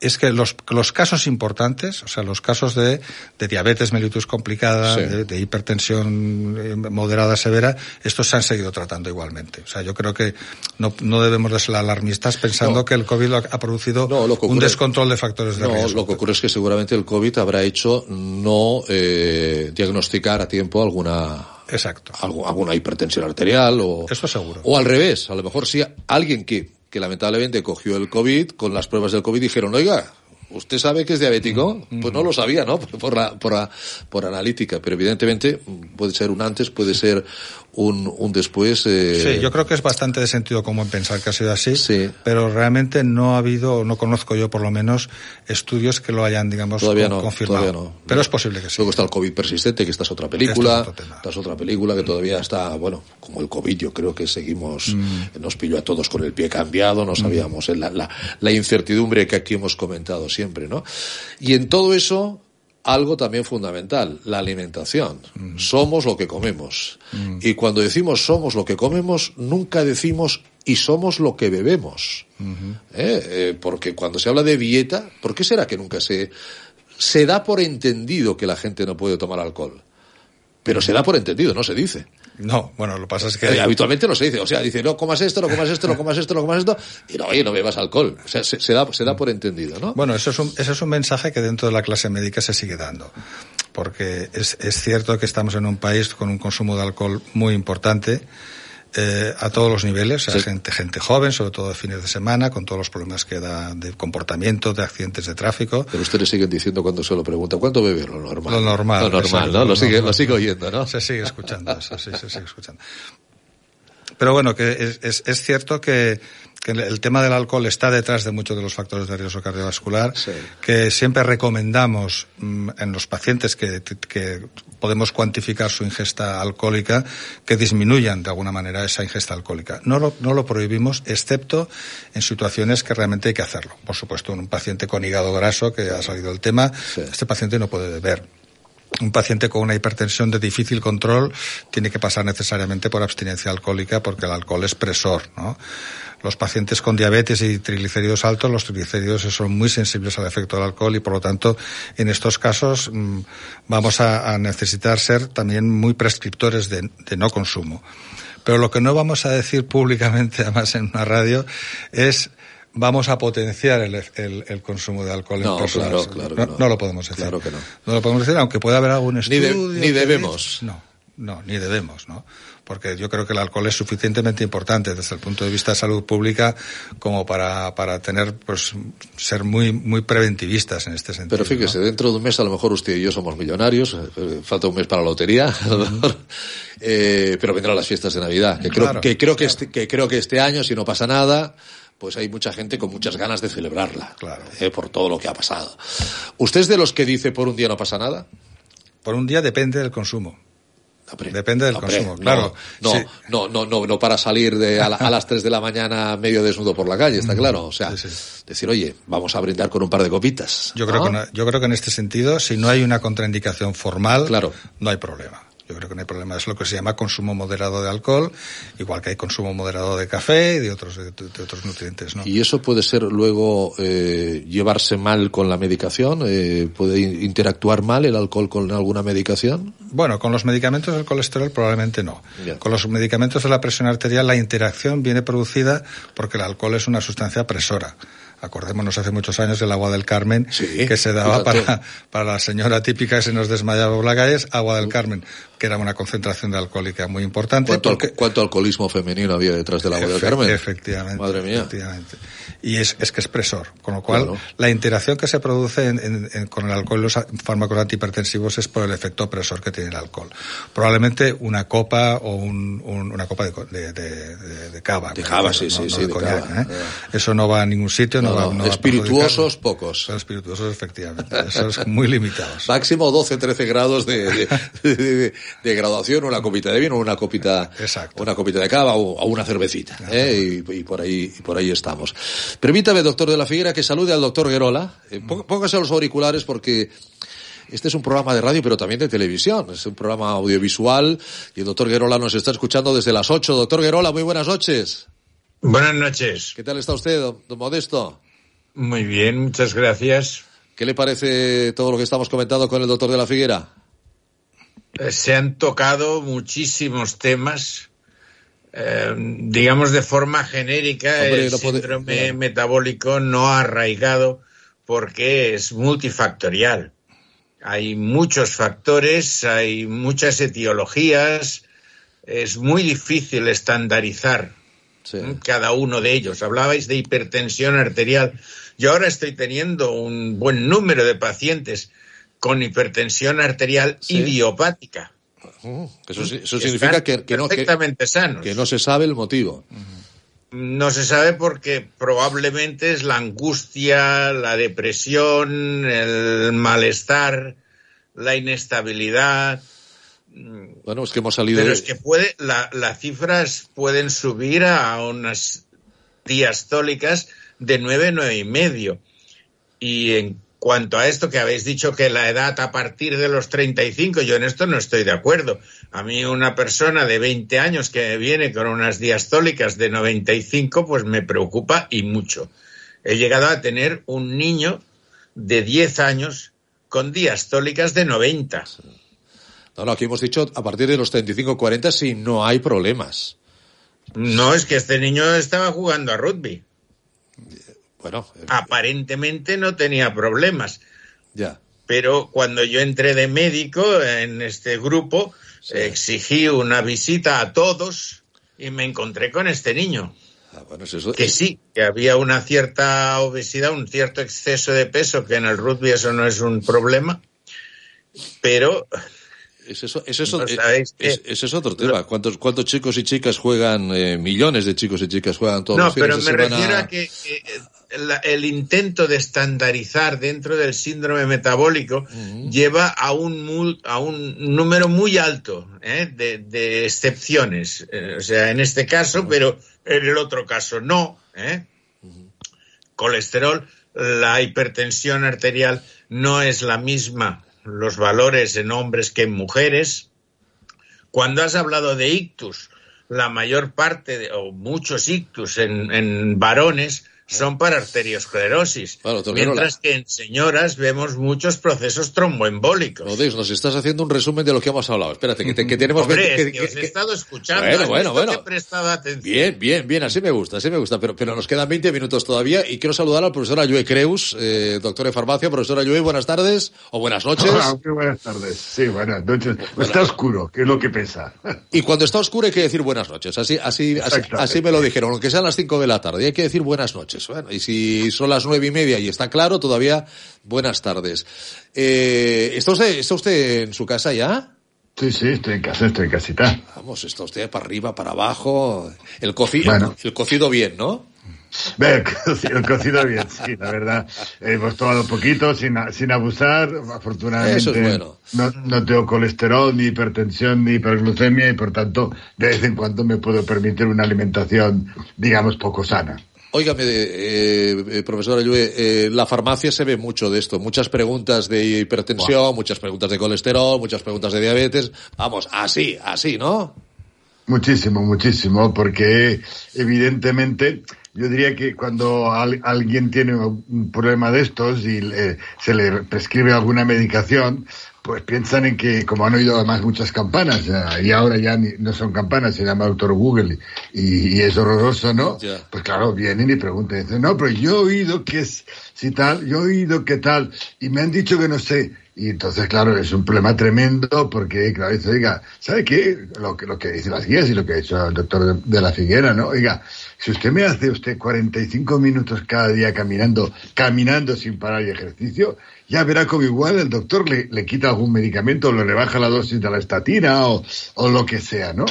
es que los, los casos importantes, o sea, los casos de, de diabetes mellitus complicada, de, hipertensión eh, moderada severa, estos se han seguido tratando igualmente. O sea, yo creo que no, no debemos de ser alarmistas pensando que el COVID ha producido un descontrol de factores de no, Lo que ocurre es que seguramente el COVID habrá hecho no eh, diagnosticar a tiempo alguna Exacto. alguna hipertensión arterial o... Eso seguro. O al revés, a lo mejor si alguien que, que lamentablemente cogió el COVID, con las pruebas del COVID dijeron, oiga, ¿usted sabe que es diabético? Mm, pues no lo sabía, ¿no? Por la, por la, por analítica, pero evidentemente puede ser un antes, puede ser un, un después. Eh... Sí, yo creo que es bastante de sentido común pensar que ha sido así, sí. pero realmente no ha habido, no conozco yo por lo menos, estudios que lo hayan, digamos, todavía no, confirmado. Todavía no. Pero es posible que sí. Luego está el COVID persistente, que esta es otra película. esta es otra película que todavía está, bueno, como el COVID, yo creo que seguimos, mm. nos pilló a todos con el pie cambiado, no mm. sabíamos la, la, la incertidumbre que aquí hemos comentado siempre, ¿no? Y en todo eso, algo también fundamental, la alimentación. Somos lo que comemos. Y cuando decimos somos lo que comemos, nunca decimos y somos lo que bebemos. ¿Eh? Eh, porque cuando se habla de dieta, ¿por qué será que nunca se, se da por entendido que la gente no puede tomar alcohol? Pero se da por entendido, no se dice. No, bueno, lo que pasa es que... Eh, habitualmente no se dice, o sea, dice, no comas esto, no comas esto, no comas esto, no comas esto, y no, oye, no bebas alcohol. O sea, se, da, se da por entendido, ¿no? Bueno, eso es, un, eso es un mensaje que dentro de la clase médica se sigue dando. Porque es, es cierto que estamos en un país con un consumo de alcohol muy importante, eh, a todos los niveles, o sea, gente, gente joven, sobre todo de fines de semana, con todos los problemas que da de comportamiento, de accidentes de tráfico. Pero ustedes siguen diciendo cuando se lo pregunta, ¿cuánto bebe? Lo normal. Lo normal. Lo normal, ¿no? Lo, sigue, lo sigue oyendo, ¿no? Se sigue escuchando eso, sí, se sigue escuchando. Pero bueno, que es, es, es cierto que, que el tema del alcohol está detrás de muchos de los factores de riesgo cardiovascular, que siempre recomendamos mm, en los pacientes que, podemos cuantificar su ingesta alcohólica, que disminuyan de alguna manera esa ingesta alcohólica. No lo, no lo prohibimos, excepto en situaciones que realmente hay que hacerlo. Por supuesto, en un paciente con hígado graso, que ha salido el tema, este paciente no puede beber un paciente con una hipertensión de difícil control tiene que pasar necesariamente por abstinencia alcohólica porque el alcohol es presor, ¿no? Los pacientes con diabetes y triglicéridos altos, los triglicéridos son muy sensibles al efecto del alcohol y por lo tanto en estos casos mm, vamos a, necesitar ser también muy prescriptores de, no consumo. Pero lo que no vamos a decir públicamente, [LAUGHS] además en una radio, es vamos a potenciar el, el, consumo de alcohol en personas. no, lo podemos decir. Claro que no. No lo podemos decir, aunque pueda haber algún estudio. Ni, debemos. No, no, ni debemos, ¿no? porque yo creo que el alcohol es suficientemente importante desde el punto de vista de salud pública como para, para tener, pues, ser muy, muy preventivistas en este sentido. Pero fíjese, dentro de un mes a lo mejor usted y yo somos millonarios, eh, falta un mes para la lotería, [LAUGHS] eh, pero vendrán las fiestas de Navidad, que creo, que, creo que, este, que creo que este año, si no pasa nada, pues hay mucha gente con muchas ganas de celebrarla, claro. Eh, por todo lo que ha pasado. ¿Usted es de los que dice por un día no pasa nada? Por un día depende del consumo. Depende del consumo, claro. No, no, no, no, no, para salir de a, las 3 de la mañana medio desnudo por la calle, está claro. O sea, decir, oye, vamos a brindar con un par de copitas. Yo creo, que yo creo que en este sentido, si no hay una contraindicación formal, claro. no hay problema. Yo creo que no hay problema. Es lo que se llama consumo moderado de alcohol, igual que hay consumo moderado de café y de otros, de, otros nutrientes. ¿no? ¿Y eso puede ser luego eh, llevarse mal con la medicación? Eh, ¿Puede interactuar mal el alcohol con alguna medicación? Bueno, con los medicamentos del colesterol probablemente no. Con los medicamentos de la presión arterial la interacción viene producida porque el alcohol es una sustancia presora. Acordémonos hace muchos años del agua del Carmen que se daba para, para la señora típica que se nos desmayaba por la calle, agua del Carmen que era una concentración de alcohólica muy importante. ¿Cuánto, alcoholismo femenino había detrás del agua del Carmen? Efectivamente. Madre mía. Efectivamente. Y es, es que es presor, con lo cual la interacción que se produce con el alcohol y los fármacos antihipertensivos es por el efecto presor que tiene el alcohol. Probablemente una copa o un, una copa de, de, de, cava. De cava, sí, sí, sí. ¿eh? Eso no va a ningún sitio. No, va, no espirituosos, pocos. Son espirituosos, efectivamente. Eso es muy limitado. [LAUGHS] Máximo 12, 13 grados de, de graduación, una copita de vino, una copita, una copita de cava o, una cervecita, ¿eh? y, por ahí, y por ahí estamos. Permítame, doctor de la Figuera, que salude al doctor Guerola. Eh, póngase los auriculares porque este es un programa de radio, pero también de televisión. Es un programa audiovisual y el doctor Guerola nos está escuchando desde las 8. Doctor Guerola, muy buenas noches. Buenas noches. ¿Qué tal está usted, don Modesto? Muy bien, muchas gracias. ¿Qué le parece todo lo que estamos comentando con el doctor de la Figuera? Eh, se han tocado muchísimos temas, eh, digamos de forma genérica, el síndrome metabólico no arraigado porque es multifactorial. Hay muchos factores, hay muchas etiologías, es muy difícil estandarizar cada uno de ellos. Hablabais de hipertensión arterial. Yo ahora estoy teniendo un buen número de pacientes con hipertensión arterial idiopática. Eso, significa que, no, que no se sabe el motivo. No se sabe porque probablemente es la angustia, la depresión, el malestar, la inestabilidad. Bueno, es que hemos salido. Pero es que puede, las cifras pueden subir a unas diastólicas de nueve, nueve y medio. Y en cuanto a esto que habéis dicho que la edad a partir de los 35, yo en esto no estoy de acuerdo. A mí una persona de 20 años que viene con unas diastólicas de 95, pues me preocupa y mucho. He llegado a tener un niño de 10 años con diastólicas de 90. No, no, aquí hemos dicho a partir de los 35, 40 si no hay problemas. No, es que este niño estaba jugando a rugby. Bueno, eh, aparentemente no tenía problemas. Ya. Pero cuando yo entré de médico en este grupo, exigí una visita a todos y me encontré con este niño. Ah, bueno, eso... Que sí, que había una cierta obesidad, un cierto exceso de peso, que en el rugby eso no es un problema, pero Ese es, otro tema. ¿Cuántos, ¿Cuántos chicos y chicas juegan, eh, millones de chicos y chicas juegan todos los días? No, pero me refiero a que el intento de estandarizar dentro del síndrome metabólico lleva a un, a un número muy alto ¿eh? de, excepciones. Eh, o sea, en este caso, pero en el otro caso no. ¿eh? Colesterol, la hipertensión arterial no es la misma los valores en hombres que en mujeres. Cuando has hablado de ictus, la mayor parte o muchos ictus en varones son para arteriosclerosis. mientras que en señoras vemos muchos procesos tromboembólicos. Rodríguez, nos estás haciendo un resumen de lo que hemos hablado. Espérate, que, tenemos... Hombre, que, os he estado escuchando. Bueno, bueno, bueno. He prestado atención. Bien, bien, bien, así me gusta, así me gusta. Pero, pero nos quedan 20 minutos todavía y quiero saludar al profesor Ayue Creus, eh, doctor de farmacia. Profesor Ayue, buenas tardes o buenas noches. Hola, muy buenas tardes. Sí, buenas noches. Está oscuro, que es lo que pesa. Y cuando está oscuro hay que decir buenas noches. Así, así, así, así me lo dijeron, aunque sean las 5 de la tarde. Hay que decir buenas noches. Bueno, y si son las nueve y media y está claro, todavía buenas tardes. Eh, ¿está, usted, ¿Está usted en su casa ya? Sí, sí, estoy en casa, estoy en casita. Vamos, está usted para arriba, para abajo. El, cocido, el, cocido bien, ¿no? El cocido bien, sí, la verdad. Hemos tomado poquito, sin, sin abusar. Afortunadamente, Eso es bueno. no, no tengo colesterol, ni hipertensión, ni hiperglucemia, y por tanto, de vez en cuando me puedo permitir una alimentación, digamos, poco sana. Óigame, eh, eh, profesor Ayue, eh, la farmacia se ve mucho de esto. Muchas preguntas de hipertensión, muchas preguntas de colesterol, muchas preguntas de diabetes. Vamos, así, así, ¿no? Muchísimo, muchísimo, porque evidentemente yo diría que cuando alguien tiene un problema de estos y se le prescribe alguna medicación, pues piensan en que, como han oído además muchas campanas, y ahora ya no son campanas, se llama Doctor Google, y, es horroroso, ¿no? Pues claro, vienen y preguntan, dicen, no, pero yo he oído que es, si tal, yo he oído que tal, y me han dicho que no sé. Y entonces, claro, es un problema tremendo porque, claro, dice, oiga, ¿sabe qué? Lo que, lo que dicen las guías y lo que ha dicho el doctor de, la Figuera, ¿no? Oiga, si usted me hace usted 45 minutos cada día caminando, caminando sin parar y ejercicio, ya verá como igual el doctor le, le quita algún medicamento o le rebaja la dosis de la estatina o, o lo que sea, ¿no?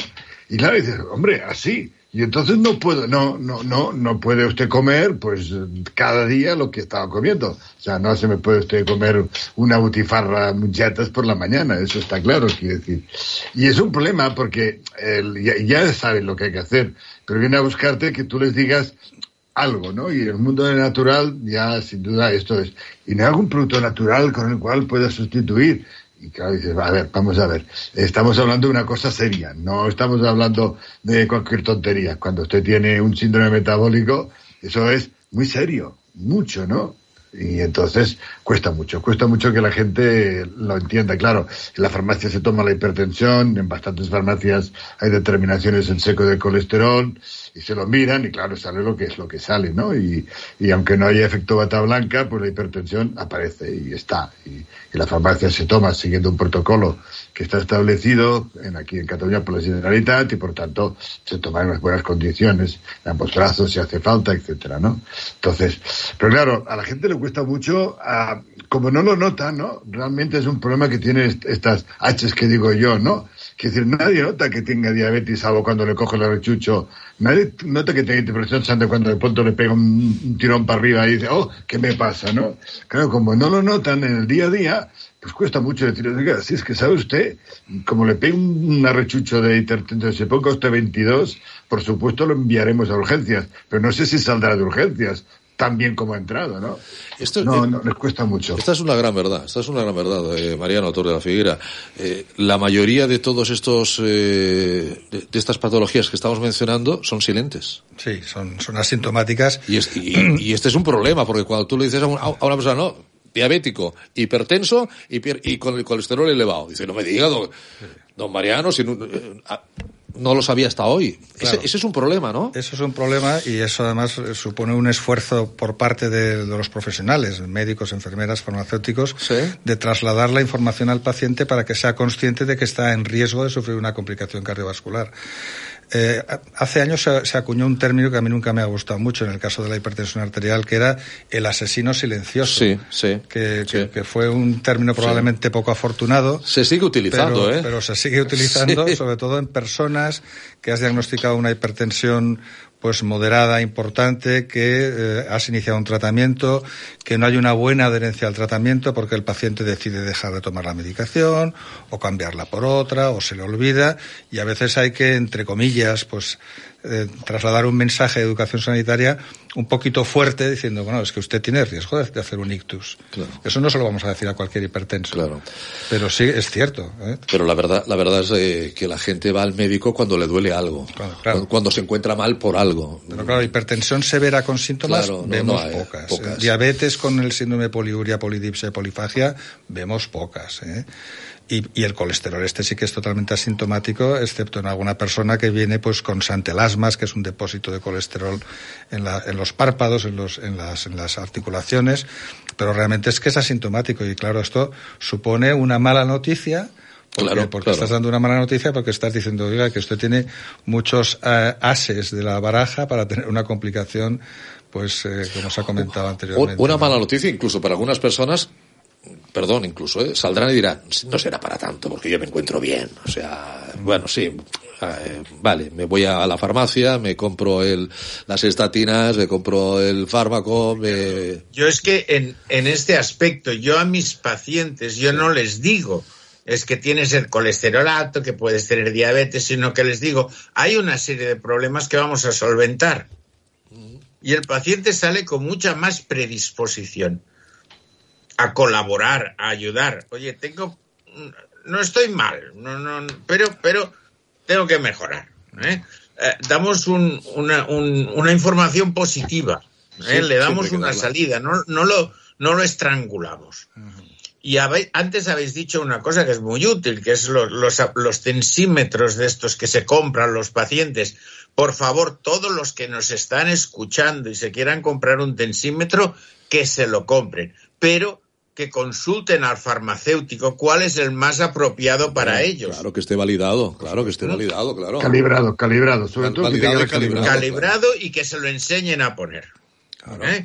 Y claro, dice, hombre, así. Y entonces no puedo, no, no, no, no puede usted comer, pues, cada día lo que estaba comiendo. O sea, no se me puede usted comer una butifarra muchachas por la mañana, eso está claro, quiero decir. Y es un problema porque ya saben lo que hay que hacer, pero viene a buscarte que tú les digas algo, ¿no? Y el mundo natural, ya sin duda esto es. Y no hay algún producto natural con el cual pueda sustituir. Y claro, dices, a ver, vamos a ver, estamos hablando de una cosa seria, no estamos hablando de cualquier tontería. Cuando usted tiene un síndrome metabólico, eso es muy serio, mucho, ¿no? Y entonces cuesta mucho, cuesta mucho que la gente lo entienda. Claro, en la farmacia se toma la hipertensión, en bastantes farmacias hay determinaciones en seco de colesterol, y se lo miran y claro, sale lo que es lo que sale, ¿no? Y, y aunque no haya efecto bata blanca, pues la hipertensión aparece y está. Y, la farmacia se toma siguiendo un protocolo que está establecido en, aquí en Cataluña por la Generalitat y por tanto se toma en unas buenas condiciones, en ambos brazos si hace falta, etcétera, ¿no? Entonces, pero claro, a la gente le cuesta mucho, a, como no lo nota, ¿no? Realmente es un problema que tiene estas H's que digo yo, ¿no? Que decir, nadie nota que tenga diabetes salvo cuando le coge el rechucho. Nadie nota que tenga hipertensión santo cuando de pronto le pega un, tirón para arriba y dice, oh, ¿qué me pasa, no? Claro, como no lo notan en el día a día, pues cuesta mucho decir, oiga, si es que sabe usted, como le pega un arrechucho de hipertensión, se ponga usted 22, por supuesto lo enviaremos a urgencias, pero no sé si saldrá de urgencias, tan bien como ha entrado, ¿no? Esto, no, no, les cuesta mucho. Esta es una gran verdad, esta es una gran verdad, eh, Mariano, autor de la Figuera. Eh, la mayoría de todos estos, eh, de, estas patologías que estamos mencionando son silentes. Sí, son, son asintomáticas. Y, y, este es un problema, porque cuando tú le dices a, una persona, no, diabético, hipertenso y, y, con el colesterol elevado. Dice, no me diga, don, don Mariano, si no, no lo sabía hasta hoy. Ese, es un problema, ¿no? Eso es un problema y eso además supone un esfuerzo por parte de, los profesionales, médicos, enfermeras, farmacéuticos, de trasladar la información al paciente para que sea consciente de que está en riesgo de sufrir una complicación cardiovascular. Eh, hace años se, acuñó un término que a mí nunca me ha gustado mucho en el caso de la hipertensión arterial, que era el asesino silencioso. Sí, sí. Que, que, fue un término probablemente poco afortunado. Se sigue utilizando, pero, ¿eh? Pero se sigue utilizando, [LAUGHS] sobre todo en personas que has diagnosticado una hipertensión pues moderada, importante, que eh, has iniciado un tratamiento, que no hay una buena adherencia al tratamiento porque el paciente decide dejar de tomar la medicación o cambiarla por otra o se le olvida y a veces hay que, entre comillas, pues eh, trasladar un mensaje de educación sanitaria un poquito fuerte diciendo, bueno, es que usted tiene riesgo de, hacer un ictus. Eso no se lo vamos a decir a cualquier hipertenso. Claro. Pero sí, es cierto. ¿eh? Pero la verdad, la verdad es eh, que la gente va al médico cuando le duele algo. Cuando, se encuentra mal por algo. Pero claro, hipertensión severa con síntomas vemos pocas. Diabetes con el síndrome poliuria, polidipsia polifagia vemos pocas. ¿Eh? Y, el colesterol este sí que es totalmente asintomático, excepto en alguna persona que viene pues con santelasmas, que es un depósito de colesterol en, los párpados, en, los, en, las, en las articulaciones, pero realmente es que es asintomático y claro, esto supone una mala noticia. Porque, claro, porque estás dando una mala noticia porque estás diciendo, oiga, que usted tiene muchos eh, ases de la baraja para tener una complicación pues eh, como se ha comentado anteriormente. Una mala noticia incluso para algunas personas perdón incluso, ¿eh? saldrán y dirán, no será para tanto porque yo me encuentro bien. O sea, bueno, sí, eh, vale, me voy a la farmacia, me compro el, las estatinas, me compro el fármaco. Me... Yo es que en, en este aspecto, yo a mis pacientes, yo no les digo, es que tienes el colesterol alto, que puedes tener diabetes, sino que les digo, hay una serie de problemas que vamos a solventar. Y el paciente sale con mucha más predisposición a colaborar, a ayudar. Oye, tengo, no estoy mal, no, no, pero, pero tengo que mejorar. ¿eh? Eh, damos un, una, una, información positiva, ¿eh? le damos una salida, no, no, lo, no lo estrangulamos. Y antes habéis dicho una cosa que es muy útil, que es los, los, los tensímetros de estos que se compran los pacientes. Por favor, todos los que nos están escuchando y se quieran comprar un tensímetro, que se lo compren. Pero que consulten al farmacéutico cuál es el más apropiado para ellos. Claro que esté validado, claro que esté validado, claro. Calibrado, calibrado, sobre todo validado, calibrado. Calibrado y que se lo enseñen a poner. ¿eh?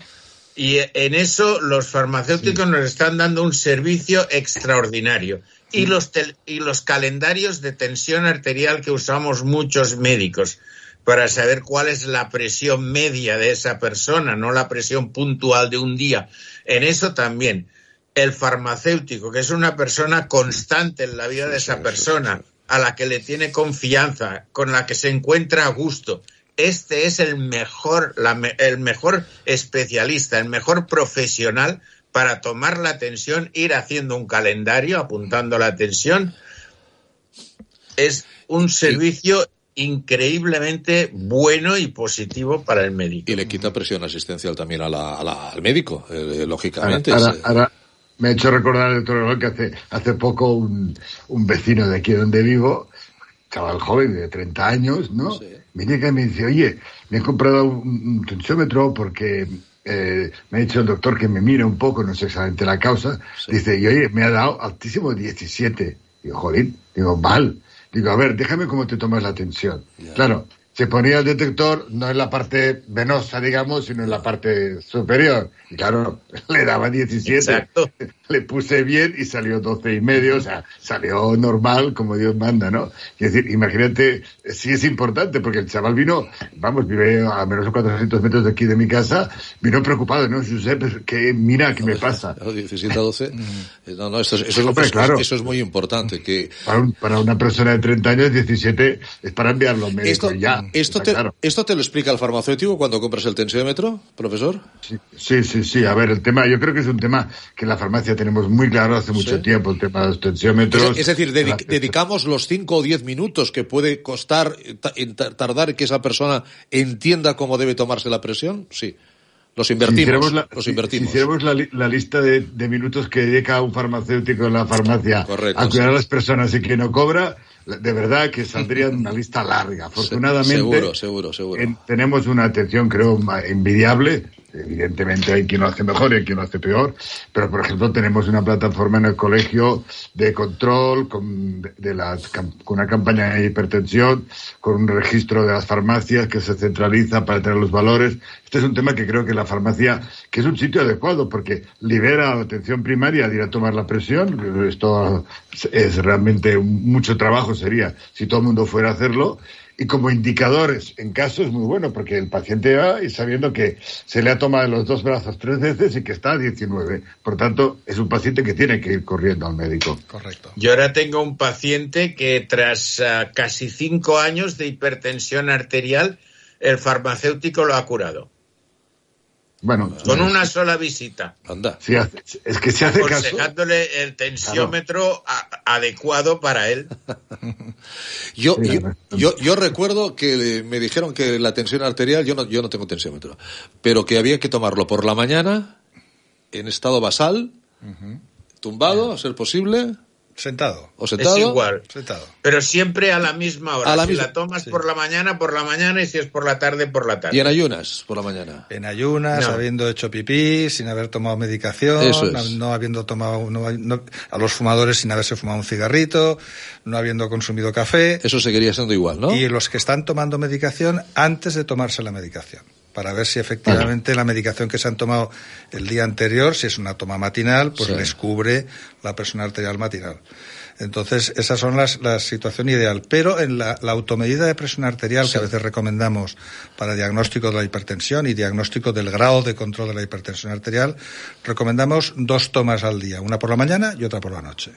Y en eso los farmacéuticos nos están dando un servicio extraordinario. Y, los y los calendarios de tensión arterial que usamos muchos médicos para saber cuál es la presión media de esa persona, no la presión puntual de un día. En eso también el farmacéutico, que es una persona constante en la vida de esa persona, a la que le tiene confianza, con la que se encuentra a gusto. Este es el mejor, el mejor especialista, el mejor profesional para tomar la tensión, ir haciendo un calendario, apuntando la tensión. Es un servicio increíblemente bueno y positivo para el médico. Y le quita presión asistencial también al médico, eh, lógicamente. Me ha hecho recordar, doctor, que hace, hace poco un, un vecino de aquí donde vivo, chaval joven de 30 años, ¿no? Me llega y me dice, oye, me he comprado un, tensiómetro porque eh, me ha dicho el doctor que me mire un poco, no sé exactamente la causa. Dice, y oye, me ha dado altísimo 17. Digo, joder, digo, mal. Digo, a ver, déjame cómo te tomas la tensión. Claro, se ponía el detector no en la parte venosa, digamos, sino en la parte superior. Y claro, [LAUGHS] le daba 17. Le puse bien y salió 12 y medio, o sea, salió normal como Dios manda, ¿no? Es decir, imagínate, sí es importante, porque el chaval vino, vamos, vive a menos de 400 metros de aquí de mi casa, vino preocupado, ¿no? Josep, que mira, ¿qué me pasa? 17 a 12. [LAUGHS] No, no, eso, es, muy importante. que para, una persona de 30 años, 17 es para enviarlo al médico ya. Esto te, ¿Esto te lo explica el farmacéutico cuando compras el tensiómetro, profesor? Sí, sí, sí, A ver, el tema, yo creo que es un tema que la farmacia tenemos muy claro hace mucho tiempo, el tema de los tensiómetros. Es, decir, dedicamos los 5 o 10 minutos que puede costar, tardar que esa persona entienda cómo debe tomarse la presión, sí. Los invertimos. la, los invertimos. Si, hiciéramos la, lista de, minutos que dedica un farmacéutico en la farmacia a cuidar a las personas y que no cobra, de verdad que saldría [LAUGHS] una lista larga. Afortunadamente, seguro, seguro, seguro. tenemos una atención, creo, envidiable Evidentemente hay quien lo hace mejor y hay quien lo hace peor, pero por ejemplo tenemos una plataforma en el colegio de control con, de con una campaña de hipertensión, con un registro de las farmacias que se centraliza para tener los valores. Este es un tema que creo que la farmacia, que es un sitio adecuado porque libera la atención primaria de ir a tomar la presión. Esto es realmente mucho trabajo sería si todo el mundo fuera a hacerlo y como indicadores en caso es muy bueno porque el paciente va y sabiendo que se le ha tomado los dos brazos tres veces y que está a 19. Por tanto, es un paciente que tiene que ir corriendo al médico. Correcto. Yo ahora tengo un paciente que tras ah, casi cinco años de hipertensión arterial, el farmacéutico lo ha curado. Bueno, con una sola visita. Anda. es que se hace Aconsejándole el tensiómetro adecuado para él. [LAUGHS] yo, yo, yo, recuerdo que me dijeron que la tensión arterial, yo no, yo no tengo tensiómetro, pero que había que tomarlo por la mañana, en estado basal, tumbado, a ser posible, Sentado. ¿O sentado? Es igual. Sentado. Pero siempre a la misma hora. A si la tomas por la mañana, por la mañana, y si es por la tarde, por la tarde. ¿Y en ayunas por la mañana? En ayunas, habiendo hecho pipí, sin haber tomado medicación, no, habiendo tomado, a los fumadores sin haberse fumado un cigarrito, no habiendo consumido café. Eso seguiría siendo igual, ¿no? Y los que están tomando medicación antes de tomarse la medicación para ver si efectivamente la medicación que se han tomado el día anterior, si es una toma matinal, pues les cubre la presión arterial matinal. Entonces, esas son las, la situación ideal. Pero en la, automedida de presión arterial que a veces recomendamos para diagnóstico de la hipertensión y diagnóstico del grado de control de la hipertensión arterial, recomendamos dos tomas al día, una por la mañana y otra por la noche.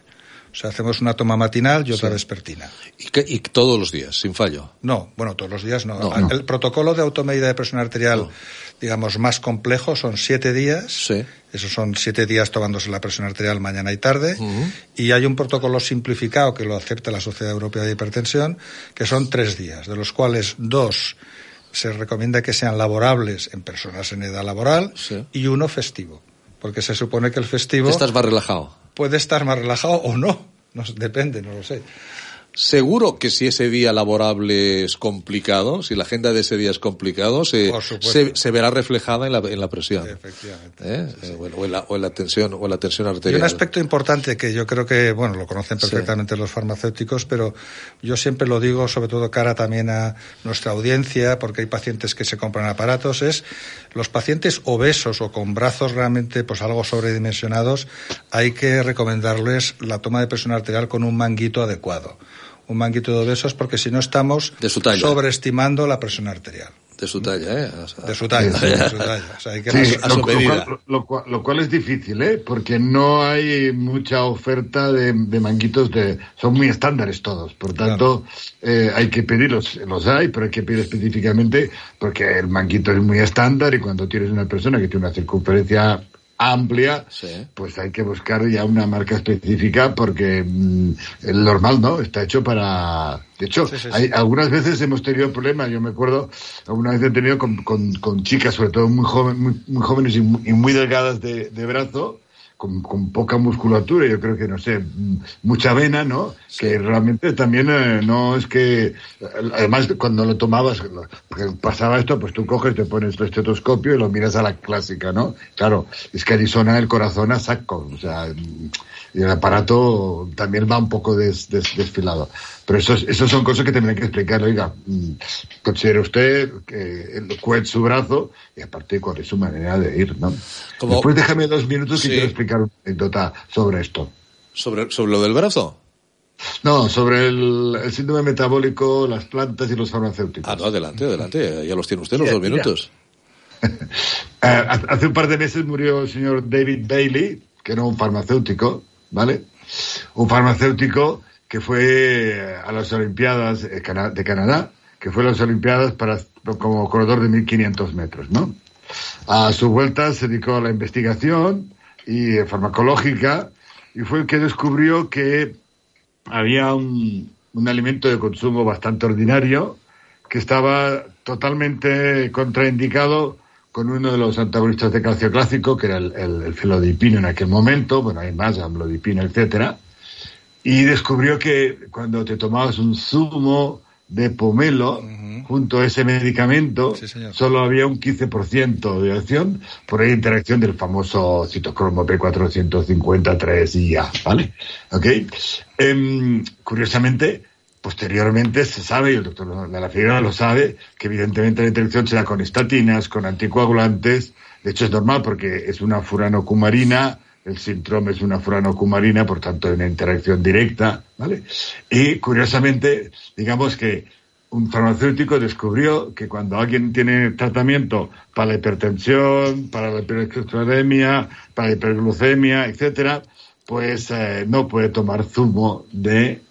O sea, hacemos una toma matinal y otra vespertina. ¿Y, todos los días, sin fallo? No, bueno, todos los días no. El protocolo de automedida de presión arterial, digamos, más complejo son siete días. Sí. Esos son siete días tomándose la presión arterial mañana y tarde. Y hay un protocolo simplificado que lo acepta la Sociedad Europea de Hipertensión, que son tres días, de los cuales dos se recomienda que sean laborables en personas en edad laboral y uno festivo. Porque se supone que el festivo. Estás más relajado puede estar más relajado o no. no depende, no lo sé. Seguro que si ese día laborable es complicado, si la agenda de ese día es complicado, se, se, verá reflejada en la, en la presión. Efectivamente. ¿Eh? Eh, o, en la, o, en la, tensión, o en la tensión arterial. Y un aspecto importante que yo creo que, bueno, lo conocen perfectamente los farmacéuticos, pero yo siempre lo digo, sobre todo cara también a nuestra audiencia, porque hay pacientes que se compran aparatos, es los pacientes obesos o con brazos realmente pues algo sobredimensionados, hay que recomendarles la toma de presión arterial con un manguito adecuado un manguito de obesos porque si no estamos sobreestimando la presión arterial. De su talla, ¿eh? de su talla, [LAUGHS] de su talla. O sea, hay que sí, lo, cual, lo, cual, es difícil, ¿eh? Porque no hay mucha oferta de, manguitos de... Son muy estándares todos. Por tanto, eh, hay que pedirlos. Los hay, pero hay que pedir específicamente porque el manguito es muy estándar y cuando tienes una persona que tiene una circunferencia amplia, pues hay que buscar ya una marca específica porque mm, el normal no, está hecho para... De hecho, hay, algunas veces hemos tenido problemas, yo me acuerdo, alguna vez he tenido con, con, chicas, sobre todo muy, joven, muy, jóvenes y muy, delgadas de, de brazo, con, poca musculatura, yo creo que, no sé, mucha vena, ¿no? Que realmente también eh, no es que, además cuando lo tomabas, pasaba esto, pues tú coges, te pones tu estetoscopio y lo miras a la clásica, ¿no? Claro, es que ahí suena el corazón a saco, o sea, y el aparato también va un poco desfilado. Pero eso, eso son cosas que tendré que explicar. Oiga, mm, considere usted que cuál es su brazo y aparte cuál es su manera de ir, ¿no? Después déjame dos minutos y quiero explicar una anécdota sobre esto. ¿Sobre, sobre lo del brazo? No, sobre el, síndrome metabólico, las plantas y los farmacéuticos. Ah, no, adelante, adelante. Ya los tiene usted los dos minutos. [LAUGHS] Eh, hace un par de meses murió el señor David Bailey, que era un farmacéutico, ¿vale? Un farmacéutico que fue a las Olimpiadas de Canadá, que fue a las Olimpiadas para, como corredor de 1500 metros, ¿no? A su vuelta se dedicó a la investigación y farmacológica y fue el que descubrió que había un, un alimento de consumo bastante ordinario que estaba totalmente contraindicado con uno de los antagonistas de calcio clásico, que era el, el, felodipino en aquel momento, bueno, hay más, amlodipino, etcétera, y descubrió que cuando te tomabas un zumo de pomelo, junto a ese medicamento, solo había un 15% de acción, por ahí interacción del famoso citocromo P453 y ya, ¿vale? ¿Ok? Em, curiosamente, posteriormente se sabe, y el doctor de la Figuera lo sabe, que evidentemente la interacción será con estatinas, con anticoagulantes, de hecho es normal porque es una furanocumarina, el síndrome es una furanocumarina, por tanto hay una interacción directa, ¿vale? Y curiosamente, digamos que un farmacéutico descubrió que cuando alguien tiene tratamiento para la hipertensión, para la hiperglucemia, para la hiperglucemia, etcétera, pues eh, no puede tomar zumo de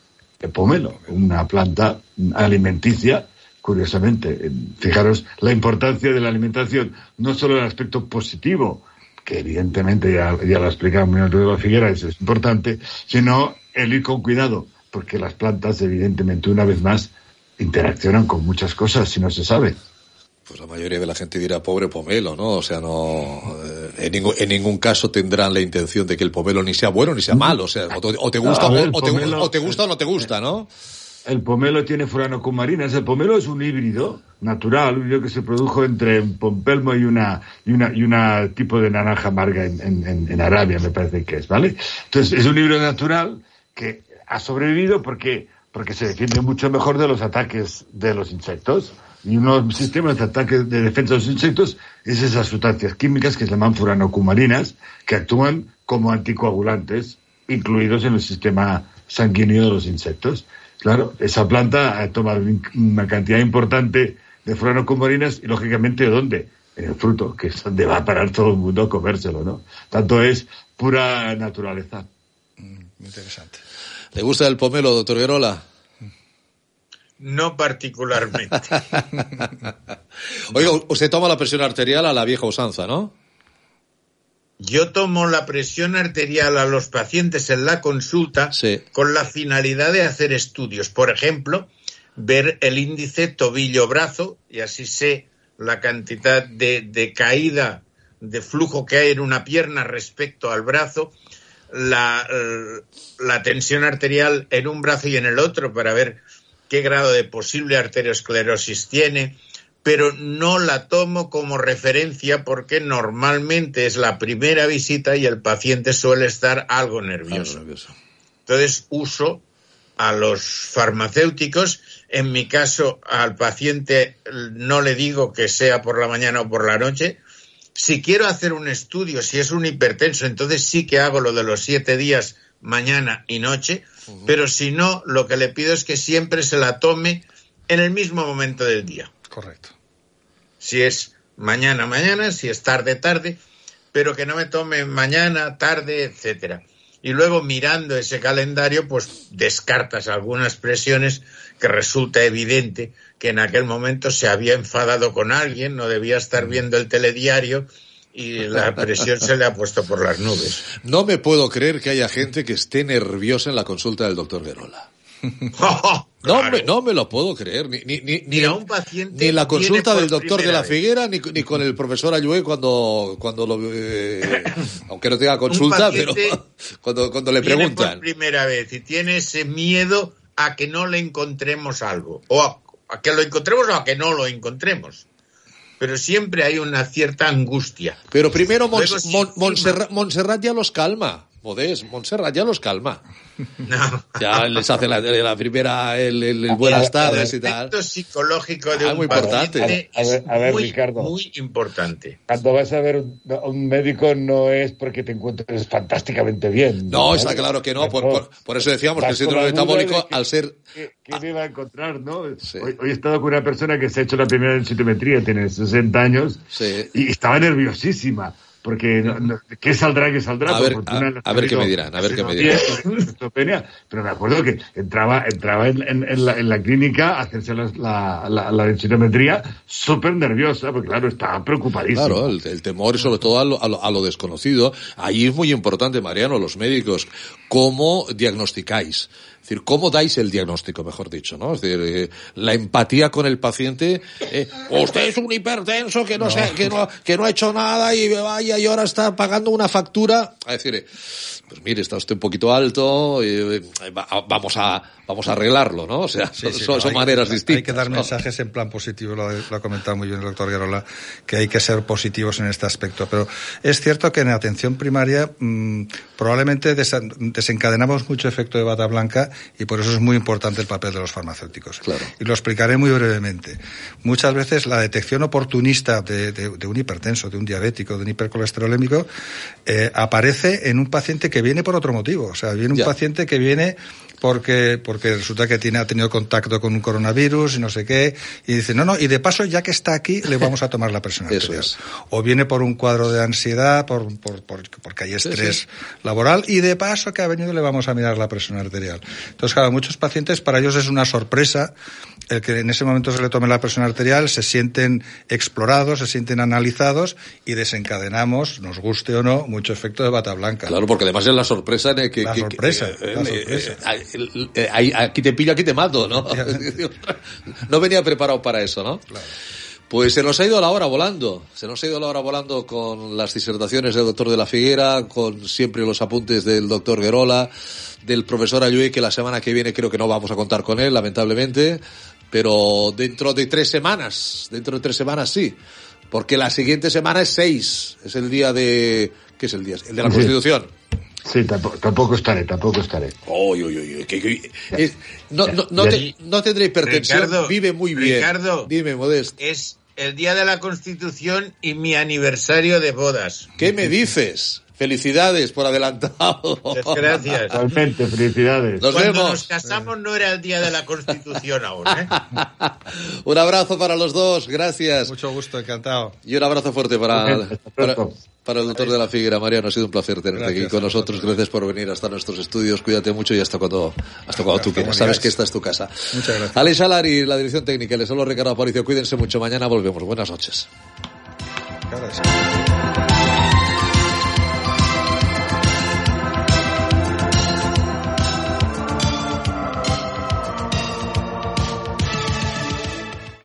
pomelo, una planta alimenticia. Curiosamente, fijaros la importancia de la alimentación, no solo el aspecto positivo, que evidentemente ya, ya lo ha explicado la Figuera, eso es importante, sino el ir con cuidado, porque las plantas, evidentemente, una vez más, interaccionan con muchas cosas si no se sabe. Pues la mayoría de la gente dirá pobre pomelo, ¿no? O sea, no, eh, en, ningún, en ningún caso tendrán la intención de que el pomelo ni sea bueno ni sea malo, o sea, o te, gusta, o, te, gusta o no te gusta, ¿no? El pomelo tiene furanocumarinas. El pomelo es un híbrido natural, un híbrido que se produjo entre un pompelmo y una y una y una tipo de naranja amarga en, en, en Arabia, me parece que es, ¿vale? Entonces es un híbrido natural que ha sobrevivido porque porque se defiende mucho mejor de los ataques de los insectos. Y uno de los sistemas de ataque de defensa de los insectos es esas sustancias químicas que se llaman furanocumarinas, que actúan como anticoagulantes, incluidos en el sistema sanguíneo de los insectos. Claro, esa planta toma una cantidad importante de furanocumarinas y, lógicamente, ¿de dónde? En el fruto, que es donde va a parar todo el mundo a comérselo, ¿no? Tanto es pura naturaleza. Mm, interesante. ¿Le gusta el pomelo, doctor Guerola? No particularmente. [LAUGHS] Oiga, usted toma la presión arterial a la vieja usanza, ¿no? Yo tomo la presión arterial a los pacientes en la consulta con la finalidad de hacer estudios. Por ejemplo, ver el índice tobillo-brazo y así sé la cantidad de, de caída de flujo que hay en una pierna respecto al brazo la, la tensión arterial en un brazo y en el otro para ver qué grado de posible arteriosclerosis tiene, pero no la tomo como referencia porque normalmente es la primera visita y el paciente suele estar algo nervioso. Entonces uso a los farmacéuticos. En mi caso, al paciente no le digo que sea por la mañana o por la noche, si quiero hacer un estudio, si es un hipertenso, entonces sí que hago lo de los siete días, mañana y noche, pero si no, lo que le pido es que siempre se la tome en el mismo momento del día. Correcto. Si es mañana, mañana, si es tarde, tarde, pero que no me tome mañana, tarde, etcétera. Y luego mirando ese calendario, pues descartas algunas presiones que resulta evidente que en aquel momento se había enfadado con alguien, no debía estar viendo el telediario y la presión se le ha puesto por las nubes. No me puedo creer que haya gente que esté nerviosa en la consulta del doctor Verola. [LAUGHS] no, me, no me lo puedo creer. Ni, ni, ni, ni, un paciente ni la consulta del doctor de la Figuera, ni, ni con el profesor Ayue cuando, cuando lo. Eh, aunque no tenga consulta, pero [LAUGHS] cuando, cuando le preguntan. por primera vez y tiene ese miedo a que no le encontremos algo. O a a que lo encontremos o a que no lo encontremos. Pero siempre hay una cierta angustia. Pero primero Montserrat ya los calma. Modés, Montserrat ya los calma. No. [LAUGHS] Ya les hace la, la primera, el, el, buenas tardes y tal. El psicológico de ah, un muy importante. A ver, a ver muy, Ricardo. Muy importante. Cuando vas a ver un, un, médico no es porque te encuentres fantásticamente bien. No, está claro que no. Por, por, por, eso decíamos que el síndrome metabólico, al ser. ¿Qué, me iba a encontrar, no? Sí. Hoy, hoy, he estado con una persona que se ha hecho la primera densitometría, tiene 60 años, sí. y estaba nerviosísima porque ¿qué saldrá? ¿Qué saldrá? A ver, a, ver qué me dirán, a ver qué me dirán. Pero me acuerdo que entraba, entraba en, en, la, en la, clínica a hacerse la, la, la, súper nerviosa, porque claro, estaba preocupadísimo. Claro, el, temor y sobre todo a lo, a lo, a lo desconocido. Ahí es muy importante, Mariano, los médicos, cómo diagnosticáis Es decir, ¿cómo dais el diagnóstico, mejor dicho, no? Es decir, eh, la empatía con el paciente, eh, usted es un hipertenso que no, que no, que no ha hecho nada y vaya y ahora está pagando una factura. A decir, pues mire, está usted un poquito alto, eh, vamos a vamos a arreglarlo, ¿no? O sea, son, maneras distintas. Hay que dar mensajes en plan positivo, lo, ha comentado muy bien el doctor Guerola, que hay que ser positivos en este aspecto. Pero es cierto que en atención primaria mmm, probablemente desencadenamos mucho efecto de bata blanca y por eso es muy importante el papel de los farmacéuticos. Claro. Y lo explicaré muy brevemente. Muchas veces la detección oportunista de, de, de un hipertenso, de un diabético, de un hipercolesterolémico, eh, aparece en un paciente que viene por otro motivo. O sea, viene un Ya. paciente que viene porque, porque resulta que tiene, ha tenido contacto con un coronavirus y no sé qué, y dice, no, no, y de paso, ya que está aquí, le vamos a tomar la presión [LAUGHS] arterial. es. O viene por un cuadro de ansiedad, por, por, por- porque hay estrés sí. laboral, y de paso que ha venido le vamos a mirar la presión arterial. Entonces, claro, muchos pacientes, para ellos es una sorpresa el que en ese momento se le tome la presión arterial, se sienten explorados, se sienten analizados y desencadenamos, nos guste o no, mucho efecto de bata blanca. Claro, porque además es la sorpresa de que... La que- sorpresa, que- la eh, sorpresa. eh, eh, eh, aquí te pillo, aquí te mato, ¿no? [LAUGHS] [LAUGHS] no venía preparado para eso, ¿no? Pues se nos ha ido la hora volando, se nos ha ido la hora volando con las disertaciones del doctor de la Figuera, con siempre los apuntes del doctor Guerola, del profesor Ayue, que la semana que viene creo que no vamos a contar con él, lamentablemente, pero dentro de tres semanas, dentro de tres semanas sí, porque la siguiente semana es seis, es el día de, ¿qué es el día? El de la Sí. Constitución. Sí, tampoco, tampoco estaré, tampoco estaré. Uy, uy, uy, uy, que- que- es- no, no, no, te- no tendré hipertensión, Ricardo, vive muy bien. Ricardo. Dime, Modest. Es el día de la Constitución y mi aniversario de bodas. ¿Qué me dices? Felicidades por adelantado. Muchas gracias. Realmente, felicidades. Nos Cuando vemos. nos casamos no era el día de la Constitución aún, ¿eh? [LAUGHS] Un abrazo para los dos, gracias. Mucho gusto, encantado. Y un abrazo fuerte para, Hasta para, para el doctor de la Figuera. Mariano, ha sido un placer tenerte Gracias aquí con nosotros. Gracias por venir hasta nuestros estudios. Cuídate mucho y hasta cuando, hasta cuando tú quieras. Sabes que esta es tu casa. Muchas gracias. Alex Salari, la dirección técnica. Les hablo Ricardo Aparicio. Cuídense mucho. Mañana volvemos. Buenas noches. Sí.